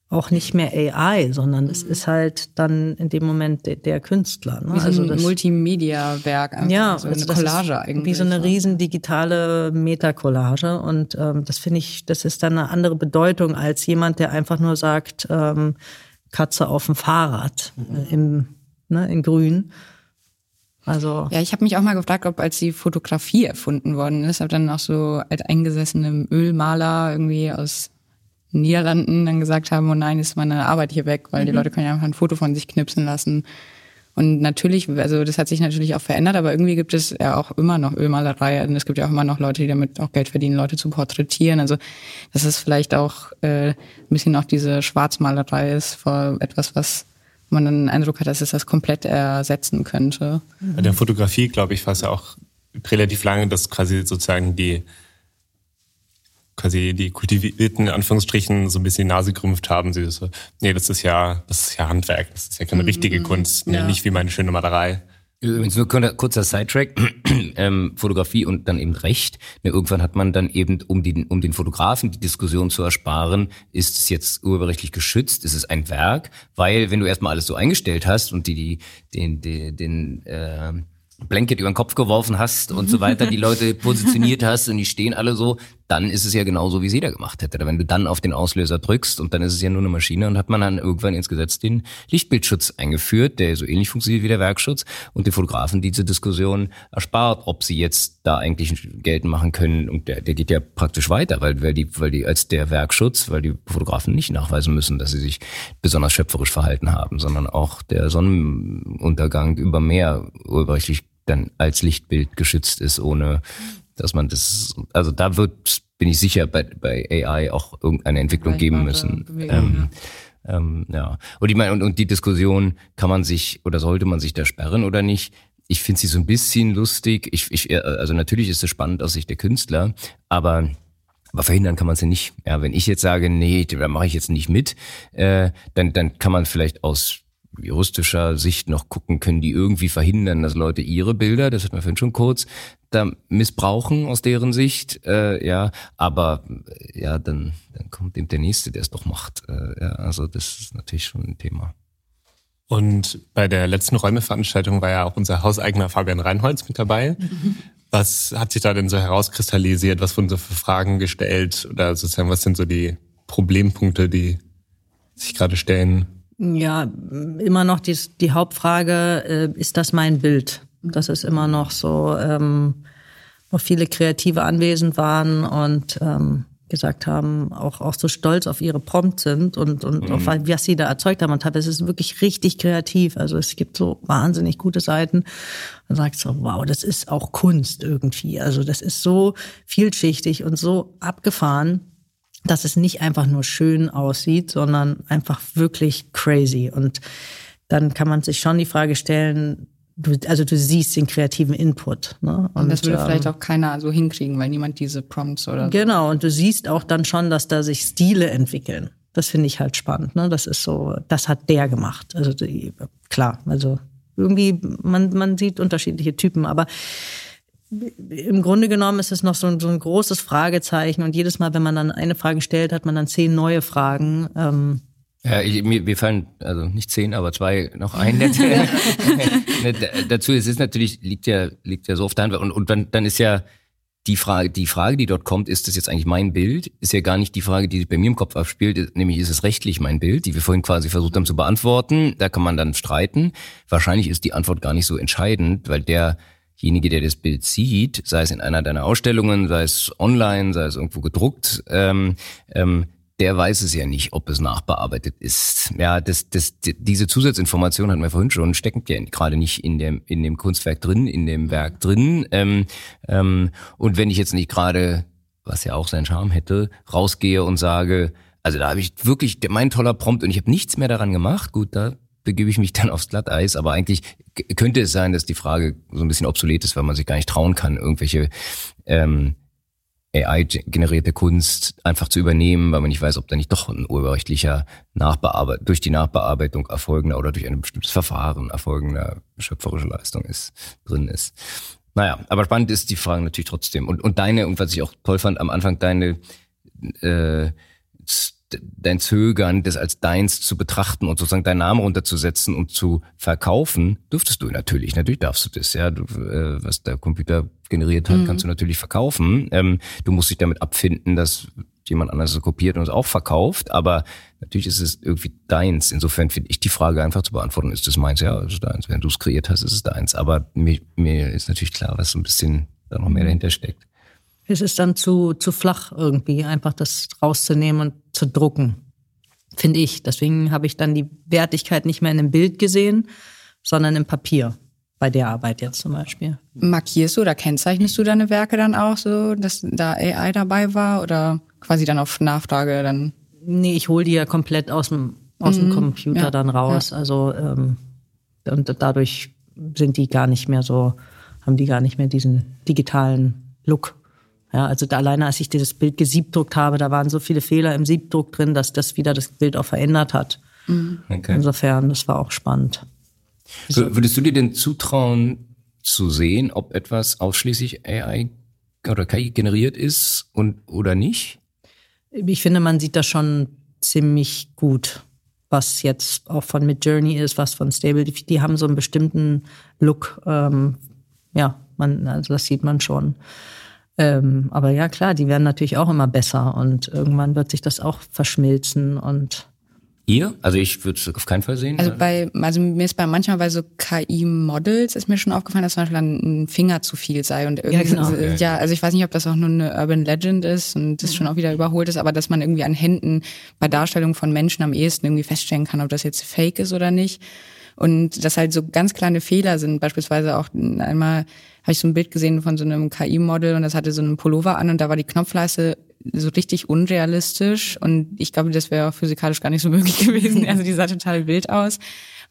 auch nicht mehr AI, sondern es ist halt dann in dem Moment der, der Künstler. Ne? Wie so also ein Multimedia-Werk, ja, so also eine Collage eigentlich. Wie so eine riesen digitale Meta-Collage und ähm, das finde ich, das ist dann eine andere Bedeutung als jemand, der einfach nur sagt, ähm, Katze auf dem Fahrrad mhm. im, ne, in Grün. Also ja, ich habe mich auch mal gefragt, ob als die Fotografie erfunden worden ist, ob dann auch so alteingesessene Ölmaler irgendwie aus Niederlanden dann gesagt haben, oh nein, ist meine Arbeit hier weg, weil mhm. die Leute können ja einfach ein Foto von sich knipsen lassen. Und natürlich, also das hat sich natürlich auch verändert, aber irgendwie gibt es ja auch immer noch Ölmalerei. Und es gibt ja auch immer noch Leute, die damit auch Geld verdienen, Leute zu porträtieren. Also das ist vielleicht auch äh, ein bisschen auch diese Schwarzmalerei ist vor etwas, was man dann den Eindruck hat, dass es das komplett ersetzen könnte. Bei der Fotografie, glaube ich, war es ja auch relativ lange, dass quasi sozusagen die quasi die kultivierten Anführungsstrichen so ein bisschen die Nase gerümpft haben. Sie so, nee, das ist ja, das ist ja Handwerk, das ist ja keine mhm. richtige Kunst, nee, ja. nicht wie meine schöne Malerei. Übrigens nur kurzer Sidetrack, ähm, Fotografie und dann eben Recht. Ja, irgendwann hat man dann eben, um den, um den Fotografen die Diskussion zu ersparen, ist es jetzt urheberrechtlich geschützt, ist es ein Werk, weil wenn du erstmal alles so eingestellt hast und die, die den, den, den äh, Blanket über den Kopf geworfen hast und so weiter, die Leute positioniert hast und die stehen alle so, dann ist es ja genauso, wie es jeder gemacht hätte. Wenn du dann auf den Auslöser drückst und dann ist es ja nur eine Maschine und hat man dann irgendwann ins Gesetz den Lichtbildschutz eingeführt, der so ähnlich funktioniert wie der Werkschutz und den Fotografen diese Diskussion erspart, ob sie jetzt da eigentlich geltend machen können und der, der geht ja praktisch weiter, weil, weil die, weil die als der Werkschutz, weil die Fotografen nicht nachweisen müssen, dass sie sich besonders schöpferisch verhalten haben, sondern auch der Sonnenuntergang über Meer urheberrechtlich dann als Lichtbild geschützt ist, ohne dass man das, also da wird, bin ich sicher, bei, bei AI auch irgendeine Entwicklung geben müssen. Ähm, ähm, ja. Und ich meine, und, und die Diskussion, kann man sich oder sollte man sich da sperren oder nicht? Ich finde sie so ein bisschen lustig. Ich, ich, also natürlich ist es spannend aus Sicht der Künstler, aber aber verhindern kann man sie nicht. Ja, wenn ich jetzt sage, nee, da mache ich jetzt nicht mit, äh, dann, dann kann man vielleicht aus juristischer Sicht noch gucken, können die irgendwie verhindern, dass Leute ihre Bilder, das hat man vorhin schon kurz, da missbrauchen aus deren Sicht, äh, ja, aber äh, ja, dann, dann kommt eben der Nächste, der es doch macht. Äh, ja, also das ist natürlich schon ein Thema. Und bei der letzten Räumeveranstaltung war ja auch unser hauseigener Fabian Reinholz mit dabei. Was hat sich da denn so herauskristallisiert? Was wurden so für Fragen gestellt? Oder sozusagen, was sind so die Problempunkte, die sich gerade stellen? Ja, immer noch die, die Hauptfrage, äh, ist das mein Bild? Das ist immer noch so, ähm, wo viele Kreative anwesend waren und ähm, gesagt haben, auch, auch so stolz auf ihre Prompt sind und, und mhm. auf was sie da erzeugt haben. Und es ist wirklich richtig kreativ. Also es gibt so wahnsinnig gute Seiten. Man sagt so, wow, das ist auch Kunst irgendwie. Also das ist so vielschichtig und so abgefahren dass es nicht einfach nur schön aussieht, sondern einfach wirklich crazy. Und dann kann man sich schon die Frage stellen, du, also du siehst den kreativen Input. Ne? Und, und das würde ähm, vielleicht auch keiner so hinkriegen, weil niemand diese Prompts oder so. Genau, und du siehst auch dann schon, dass da sich Stile entwickeln. Das finde ich halt spannend. Ne? Das ist so, das hat der gemacht. Also die, klar, also irgendwie, man, man sieht unterschiedliche Typen, aber im Grunde genommen ist es noch so ein, so ein großes Fragezeichen und jedes Mal, wenn man dann eine Frage stellt, hat man dann zehn neue Fragen. Ähm, ja, ich, mir, mir fallen also nicht zehn, aber zwei noch ein. Dazu es ist natürlich liegt ja liegt ja so auf der Hand und und dann dann ist ja die Frage die Frage, die dort kommt, ist das jetzt eigentlich mein Bild? Ist ja gar nicht die Frage, die sich bei mir im Kopf abspielt, nämlich ist es rechtlich mein Bild, die wir vorhin quasi versucht haben zu beantworten. Da kann man dann streiten. Wahrscheinlich ist die Antwort gar nicht so entscheidend, weil derjenige, der das Bild sieht, sei es in einer deiner Ausstellungen, sei es online, sei es irgendwo gedruckt, ähm, ähm, der weiß es ja nicht, ob es nachbearbeitet ist. Ja, das, das, diese Zusatzinformation hatten wir vorhin schon, steckt ja gerade nicht in dem, in dem Kunstwerk drin, in dem Werk drin. Ähm, ähm, und wenn ich jetzt nicht gerade, was ja auch seinen Charme hätte, rausgehe und sage, also da habe ich wirklich mein toller Prompt und ich habe nichts mehr daran gemacht, gut, da begebe ich mich dann aufs Glatteis, aber eigentlich könnte es sein, dass die Frage so ein bisschen obsolet ist, weil man sich gar nicht trauen kann, irgendwelche ähm, AI-generierte Kunst einfach zu übernehmen, weil man nicht weiß, ob da nicht doch ein urheberrechtlicher Nachbearbeit durch die Nachbearbeitung erfolgender oder durch ein bestimmtes Verfahren erfolgender schöpferische Leistung ist, drin ist. Naja, aber spannend ist die Frage natürlich trotzdem. Und, und deine, und was ich auch toll fand, am Anfang deine äh, dein Zögern, das als deins zu betrachten und sozusagen deinen Namen runterzusetzen und zu verkaufen, dürftest du natürlich. Natürlich darfst du das, ja. Du, äh, was der Computer generiert hat, mhm. kannst du natürlich verkaufen. Ähm, du musst dich damit abfinden, dass jemand anderes es kopiert und es auch verkauft, aber natürlich ist es irgendwie deins. Insofern finde ich die Frage einfach zu beantworten, ist das meins? Ja, ist es deins. Wenn du es kreiert hast, ist es deins. Aber mir, mir ist natürlich klar, was so ein bisschen da noch mehr dahinter steckt. Es ist dann zu, zu flach irgendwie, einfach das rauszunehmen und zu drucken, finde ich. Deswegen habe ich dann die Wertigkeit nicht mehr in einem Bild gesehen, sondern im Papier. Bei der Arbeit jetzt zum Beispiel. Markierst du oder kennzeichnest du deine Werke dann auch so, dass da AI dabei war oder quasi dann auf Nachfrage dann? Nee, ich hole die ja komplett aus dem, aus dem mhm. Computer ja. dann raus. Ja. Also ähm, und dadurch sind die gar nicht mehr so, haben die gar nicht mehr diesen digitalen Look. Ja, also da alleine, als ich dieses Bild gesiebdruckt habe, da waren so viele Fehler im Siebdruck drin, dass das wieder das Bild auch verändert hat. Mhm. Okay. Insofern, das war auch spannend. Würdest du dir denn zutrauen zu sehen, ob etwas ausschließlich AI oder KI generiert ist und oder nicht? Ich finde, man sieht das schon ziemlich gut, was jetzt auch von Midjourney ist, was von Stable. Die, die haben so einen bestimmten Look. Ähm, ja, man, also das sieht man schon. Ähm, aber ja, klar, die werden natürlich auch immer besser und irgendwann wird sich das auch verschmilzen und Ihr? Also ich würde es auf keinen Fall sehen. Also bei, also mir ist bei manchmal bei so KI-Models ist mir schon aufgefallen, dass zum Beispiel ein Finger zu viel sei und irgendwie, ja, genau. okay. ja, also ich weiß nicht, ob das auch nur eine Urban Legend ist und das schon auch wieder überholt ist, aber dass man irgendwie an Händen bei Darstellungen von Menschen am ehesten irgendwie feststellen kann, ob das jetzt Fake ist oder nicht. Und dass halt so ganz kleine Fehler sind. Beispielsweise auch einmal habe ich so ein Bild gesehen von so einem KI-Model und das hatte so einen Pullover an und da war die Knopfleiste so richtig unrealistisch und ich glaube, das wäre physikalisch gar nicht so möglich gewesen. Also die sah total wild aus.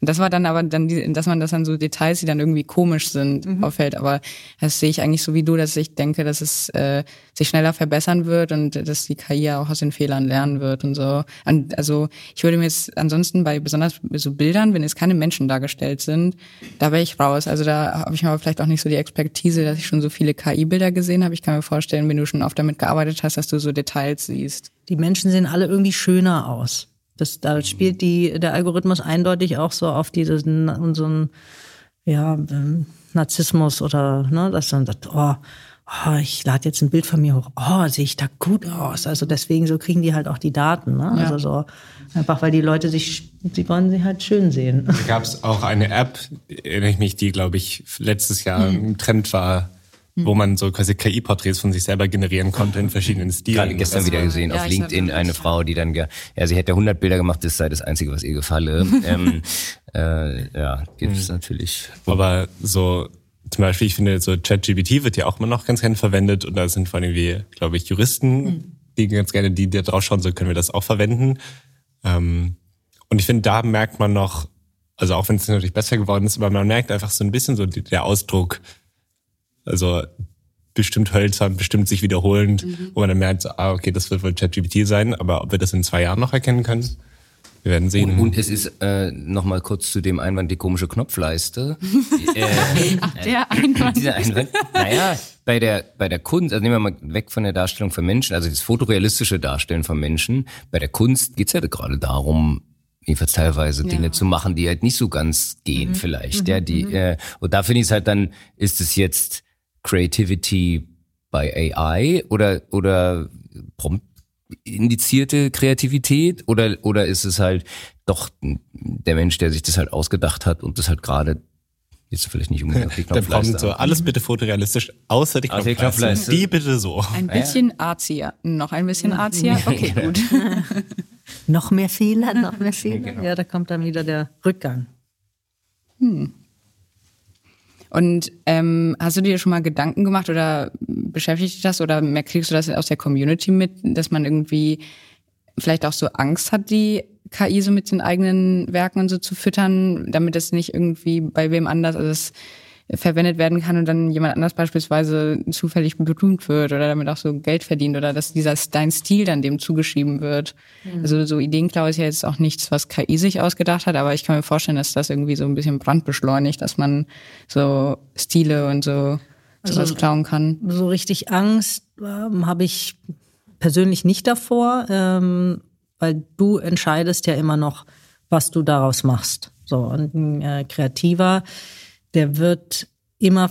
Und das war dann aber dann, die, dass man das an so Details, die dann irgendwie komisch sind, mhm. auffällt. Aber das sehe ich eigentlich so wie du, dass ich denke, dass es äh, sich schneller verbessern wird und dass die KI ja auch aus den Fehlern lernen wird und so. Und also ich würde mir jetzt ansonsten bei besonders so Bildern, wenn jetzt keine Menschen dargestellt sind, da wäre ich raus. Also da habe ich aber vielleicht auch nicht so die Expertise, dass ich schon so viele KI-Bilder gesehen habe. Ich kann mir vorstellen, wenn du schon oft damit gearbeitet hast, dass du so Details siehst. Die Menschen sehen alle irgendwie schöner aus. Das, da spielt die, der Algorithmus eindeutig auch so auf diesen, unseren, ja, ähm, Narzissmus oder, ne, dass dann sagt, oh, oh, ich lade jetzt ein Bild von mir hoch, oh, sehe ich da gut aus. Also deswegen so kriegen die halt auch die Daten, ne? Ja. Also so, einfach weil die Leute sich, sie wollen sie halt schön sehen. Da gab es auch eine App, erinnere ich mich, die, glaube ich, letztes Jahr mhm. ein Trend war, wo man so quasi KI-Porträts von sich selber generieren konnte in verschiedenen Stilen. Gerade gestern wieder gesehen ja, auf LinkedIn eine Frau, die dann, ja, sie hätte 100 Bilder gemacht, das sei das Einzige, was ihr gefalle. ähm, äh, ja, gibt es mhm. natürlich. Aber so zum Beispiel, ich finde, so ChatGPT wird ja auch immer noch ganz gerne verwendet und da sind vor allem wie, glaube ich, Juristen, mhm. die ganz gerne, die da drauf schauen, so können wir das auch verwenden. Ähm, und ich finde, da merkt man noch, also auch wenn es natürlich besser geworden ist, aber man merkt einfach so ein bisschen so der Ausdruck, also bestimmt hölzern, bestimmt sich wiederholend, mhm. wo man dann merkt, ah, okay, das wird wohl ChatGPT sein, aber ob wir das in zwei Jahren noch erkennen können, Wir werden sehen. Und, und es ist äh, nochmal kurz zu dem Einwand die komische Knopfleiste. äh, Ach, der Einwand. Dieser Einwand. Naja, bei der, bei der Kunst, also nehmen wir mal weg von der Darstellung von Menschen, also das fotorealistische Darstellen von Menschen. Bei der Kunst geht's ja gerade darum, jedenfalls teilweise ja. Dinge zu machen, die halt nicht so ganz gehen mhm. vielleicht. Mhm. Ja, die, mhm. äh, und da finde ich es halt dann, ist es jetzt Creativity by AI oder, oder prompt indizierte Kreativität oder, oder ist es halt doch der Mensch, der sich das halt ausgedacht hat und das halt gerade jetzt vielleicht nicht unbedingt auf die Knopfleiste. So alles bitte fotorealistisch, außer die Knopfleiste. Die, Knopfleiste. die bitte so. Ein bisschen arzier. Noch ein bisschen arzier? Okay, gut. noch mehr Fehler, noch mehr Fehler. Genau. Ja, da kommt dann wieder der Rückgang. Hm. Und ähm, hast du dir schon mal Gedanken gemacht oder beschäftigt dich das oder kriegst du das aus der Community mit, dass man irgendwie vielleicht auch so Angst hat, die KI so mit den eigenen Werken und so zu füttern, damit es nicht irgendwie bei wem anders, also es verwendet werden kann und dann jemand anders beispielsweise zufällig berühmt wird oder damit auch so Geld verdient oder dass dieser dein Stil dann dem zugeschrieben wird. Mhm. Also so Ideenklau ist ja jetzt auch nichts, was KI sich ausgedacht hat, aber ich kann mir vorstellen, dass das irgendwie so ein bisschen brandbeschleunigt, dass man so Stile und so sowas also, klauen kann. So richtig Angst ähm, habe ich persönlich nicht davor, ähm, weil du entscheidest ja immer noch, was du daraus machst. So, und ein äh, Kreativer der wird immer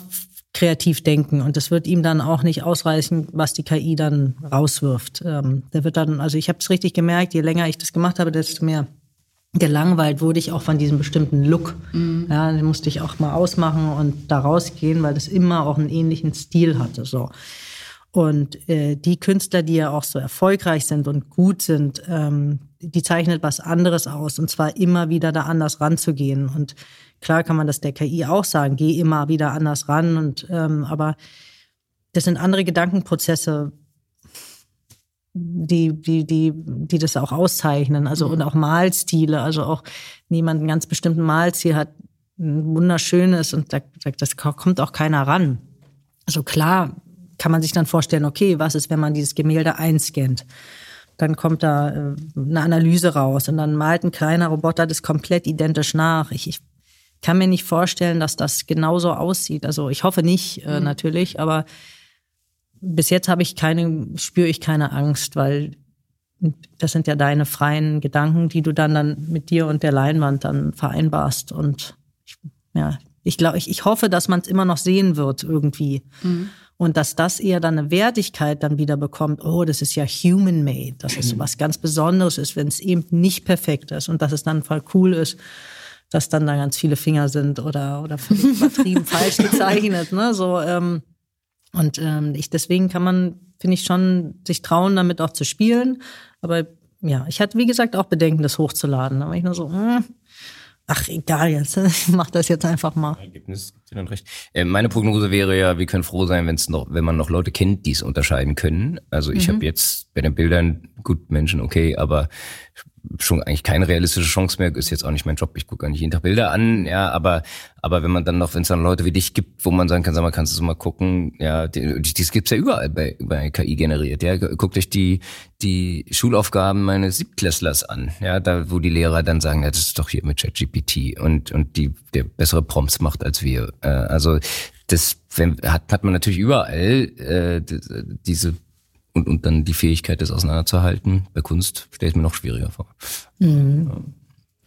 kreativ denken und das wird ihm dann auch nicht ausreißen, was die KI dann rauswirft. Ähm, der wird dann, also ich habe es richtig gemerkt, je länger ich das gemacht habe, desto mehr gelangweilt wurde ich auch von diesem bestimmten Look. Mhm. Ja, den musste ich auch mal ausmachen und da rausgehen, weil das immer auch einen ähnlichen Stil hatte. So. Und äh, die Künstler, die ja auch so erfolgreich sind und gut sind, ähm, die zeichnet was anderes aus und zwar immer wieder da anders ranzugehen. Und Klar kann man das der KI auch sagen, geh immer wieder anders ran und ähm, aber das sind andere Gedankenprozesse, die, die, die, die das auch auszeichnen. Also, mhm. und auch Malstile. Also auch niemand einen ganz bestimmten Malstil hat, ein wunderschönes und da, das kommt auch keiner ran. Also klar kann man sich dann vorstellen, okay, was ist, wenn man dieses Gemälde einscannt? Dann kommt da äh, eine Analyse raus und dann malt ein kleiner Roboter das komplett identisch nach. Ich, ich kann mir nicht vorstellen, dass das genauso aussieht. Also ich hoffe nicht, äh, mhm. natürlich, aber bis jetzt habe ich keine, spüre ich keine Angst, weil das sind ja deine freien Gedanken, die du dann dann mit dir und der Leinwand dann vereinbarst. Und ich, ja, ich glaube, ich, ich hoffe, dass man es immer noch sehen wird irgendwie. Mhm. Und dass das eher dann eine Wertigkeit dann wieder bekommt, oh, das ist ja human-made, dass es mhm. was ganz Besonderes ist, wenn es eben nicht perfekt ist und dass es dann voll cool ist, dass dann da ganz viele Finger sind oder, oder übertrieben falsch gezeichnet. Ne? So, ähm, und ähm, ich, deswegen kann man, finde ich, schon sich trauen, damit auch zu spielen. Aber ja, ich hatte, wie gesagt, auch Bedenken, das hochzuladen. Da war ich nur so, mh, hm, ach, egal jetzt, ich mach das jetzt einfach mal. Ergebnis gibt dir dann recht. Äh, meine Prognose wäre ja, wir können froh sein, wenn es noch, wenn man noch Leute kennt, die es unterscheiden können. Also ich mhm. habe jetzt bei den Bildern gut Menschen, okay, aber schon eigentlich keine realistische Chance mehr. Ist jetzt auch nicht mein Job. Ich gucke gar nicht jeden Tag Bilder an, ja, aber aber wenn man dann noch, wenn es dann Leute wie dich gibt, wo man sagen kann, sag mal, kannst du mal gucken, ja, die, das gibt's ja überall bei, bei KI generiert. Ja, guckt euch die die Schulaufgaben meines Siebtklässlers an, ja, da wo die Lehrer dann sagen, ja, das ist doch hier mit ChatGPT und und die der bessere Prompts macht als wir. Äh, also das wenn, hat hat man natürlich überall äh, diese und, und dann die Fähigkeit, das auseinanderzuhalten. Bei Kunst stelle ich mir noch schwieriger vor. Mhm.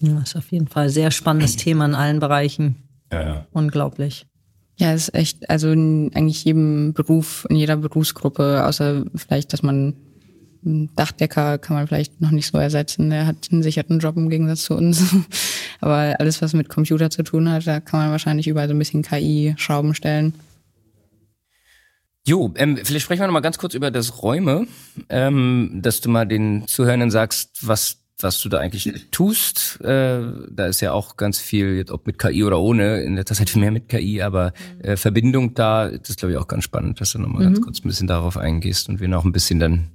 Ja. Das ist auf jeden Fall ein sehr spannendes Thema in allen Bereichen. Ja, ja. Unglaublich. Ja, es ist echt, also in eigentlich jedem Beruf, in jeder Berufsgruppe, außer vielleicht, dass man Dachdecker kann man vielleicht noch nicht so ersetzen. Der hat einen sicheren Job im Gegensatz zu uns. Aber alles, was mit Computer zu tun hat, da kann man wahrscheinlich überall so ein bisschen KI-Schrauben stellen. Jo, ähm, vielleicht sprechen wir noch mal ganz kurz über das Räume, ähm, dass du mal den Zuhörenden sagst, was was du da eigentlich tust. Äh, da ist ja auch ganz viel, ob mit KI oder ohne, in letzter Zeit viel mehr mit KI, aber äh, Verbindung da, das ist glaube ich auch ganz spannend, dass du noch mal mhm. ganz kurz ein bisschen darauf eingehst und wir noch ein bisschen dann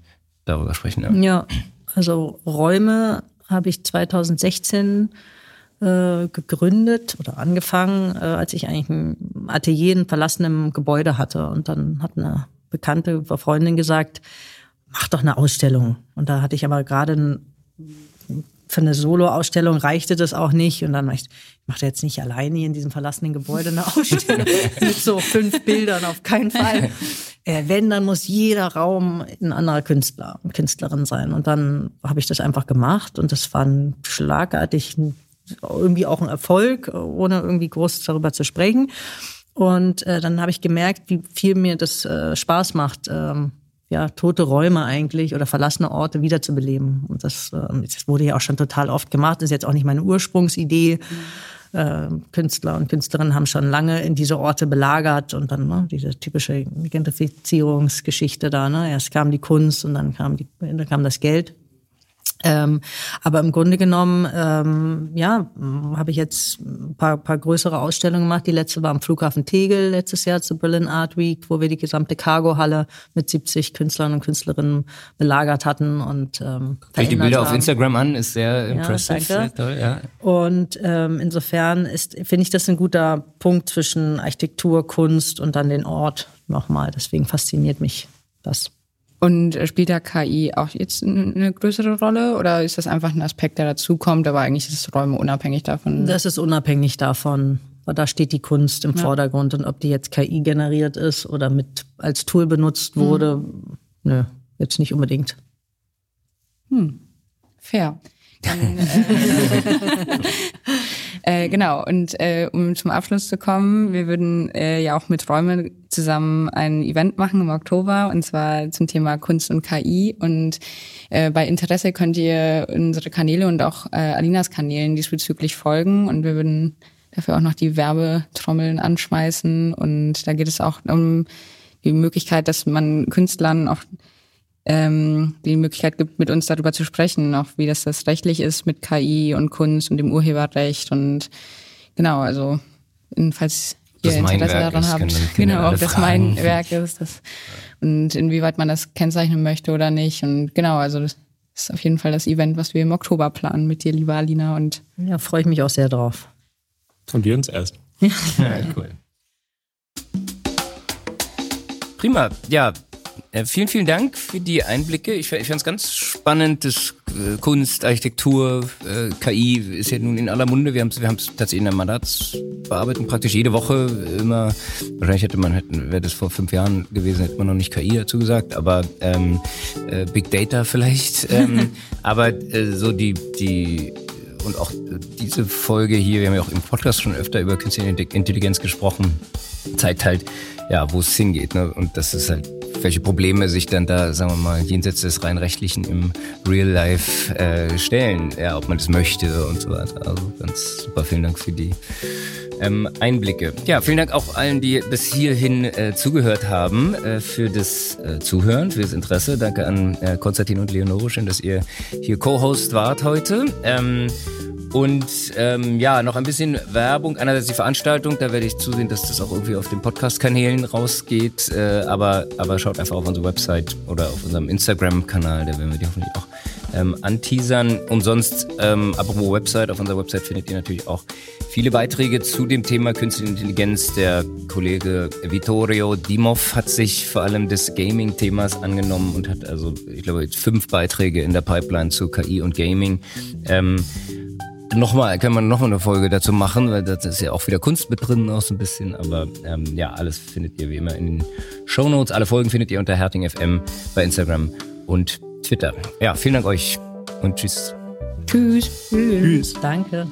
darüber sprechen. Ja, ja also Räume habe ich 2016 äh, gegründet oder angefangen, äh, als ich eigentlich ein Atelier in verlassenem Gebäude hatte. Und dann hat eine bekannte Freundin gesagt, mach doch eine Ausstellung. Und da hatte ich aber gerade ein für eine Solo-Ausstellung reichte das auch nicht. Und dann ich, ich mache jetzt nicht alleine hier in diesem verlassenen Gebäude eine Ausstellung mit so fünf Bildern, auf keinen Fall. Äh, wenn, dann muss jeder Raum ein anderer Künstler und Künstlerin sein. Und dann habe ich das einfach gemacht und das war ein schlagartig irgendwie auch ein Erfolg, ohne irgendwie groß darüber zu sprechen. Und äh, dann habe ich gemerkt, wie viel mir das äh, Spaß macht, ähm, ja, tote Räume eigentlich oder verlassene Orte wiederzubeleben. Und das, äh, das wurde ja auch schon total oft gemacht. Das ist jetzt auch nicht meine Ursprungsidee. Mhm. Äh, Künstler und Künstlerinnen haben schon lange in diese Orte belagert und dann ne, diese typische Gentrifizierungsgeschichte da. Ne? Erst kam die Kunst und dann kam, die, dann kam das Geld. Ähm, aber im Grunde genommen, ähm, ja, habe ich jetzt ein paar, paar größere Ausstellungen gemacht. Die letzte war am Flughafen Tegel letztes Jahr zur Berlin Art Week, wo wir die gesamte Cargo-Halle mit 70 Künstlern und Künstlerinnen belagert hatten und ähm, Vielleicht die Bilder haben. auf Instagram an, ist sehr impressive. Ja, danke. Toll, ja. Und ähm, insofern ist finde ich das ein guter Punkt zwischen Architektur, Kunst und dann den Ort nochmal. Deswegen fasziniert mich das. Und spielt da KI auch jetzt eine größere Rolle oder ist das einfach ein Aspekt, der dazukommt, aber eigentlich ist es Räume unabhängig davon? Das ist unabhängig davon. Da steht die Kunst im ja. Vordergrund und ob die jetzt KI generiert ist oder mit als Tool benutzt wurde, mhm. nö, jetzt nicht unbedingt. Hm. Fair. Dann, äh, Äh, genau, und äh, um zum Abschluss zu kommen, wir würden äh, ja auch mit Räumen zusammen ein Event machen im Oktober, und zwar zum Thema Kunst und KI. Und äh, bei Interesse könnt ihr unsere Kanäle und auch äh, Alinas Kanälen diesbezüglich folgen. Und wir würden dafür auch noch die Werbetrommeln anschmeißen. Und da geht es auch um die Möglichkeit, dass man Künstlern auch ähm, die Möglichkeit gibt, mit uns darüber zu sprechen, auch wie das, das rechtlich ist mit KI und Kunst und dem Urheberrecht und genau, also falls ihr das Interesse daran habt, genau, ob das mein Werk ist, das, und inwieweit man das kennzeichnen möchte oder nicht und genau, also das ist auf jeden Fall das Event, was wir im Oktober planen mit dir, liebe Alina und ja, freue ich mich auch sehr drauf. Und wir uns erst. ja, cool. Prima. Ja, äh, vielen, vielen Dank für die Einblicke. Ich, ich fand es ganz spannend, das äh, Kunst, Architektur, äh, KI ist ja nun in aller Munde. Wir haben es wir tatsächlich in der Mandatsbearbeitung praktisch jede Woche immer, wahrscheinlich hätte man, wäre das vor fünf Jahren gewesen, hätte man noch nicht KI dazu gesagt, aber ähm, äh, Big Data vielleicht. Ähm, aber äh, so die, die und auch diese Folge hier, wir haben ja auch im Podcast schon öfter über künstliche Intelligenz gesprochen, zeigt halt, ja, wo es hingeht. Ne? Und das ist halt welche Probleme sich dann da, sagen wir mal, jenseits des rein rechtlichen im Real Life äh, stellen, ja, ob man das möchte und so weiter. Also ganz super, vielen Dank für die ähm, Einblicke. Ja, vielen Dank auch allen, die bis hierhin äh, zugehört haben, äh, für das äh, Zuhören, für das Interesse. Danke an äh, Konstantin und Leonore, schön, dass ihr hier Co-Host wart heute. Ähm, und ähm, ja, noch ein bisschen Werbung. Einerseits die Veranstaltung, da werde ich zusehen, dass das auch irgendwie auf den Podcast-Kanälen rausgeht. Äh, aber, aber schaut einfach auf unsere Website oder auf unserem Instagram-Kanal, da werden wir die hoffentlich auch ähm, anteasern. Und sonst, ähm, apropos Website, auf unserer Website findet ihr natürlich auch viele Beiträge zu dem Thema Künstliche Intelligenz. Der Kollege Vittorio Dimov hat sich vor allem des Gaming-Themas angenommen und hat also, ich glaube, jetzt fünf Beiträge in der Pipeline zu KI und Gaming. Ähm, nochmal, können wir nochmal eine Folge dazu machen, weil das ist ja auch wieder Kunst mit drin, auch so ein bisschen. Aber ähm, ja, alles findet ihr wie immer in den Show Notes. Alle Folgen findet ihr unter HertingFM bei Instagram und Twitter. Ja, vielen Dank euch und tschüss. Tschüss. Tschüss. Danke.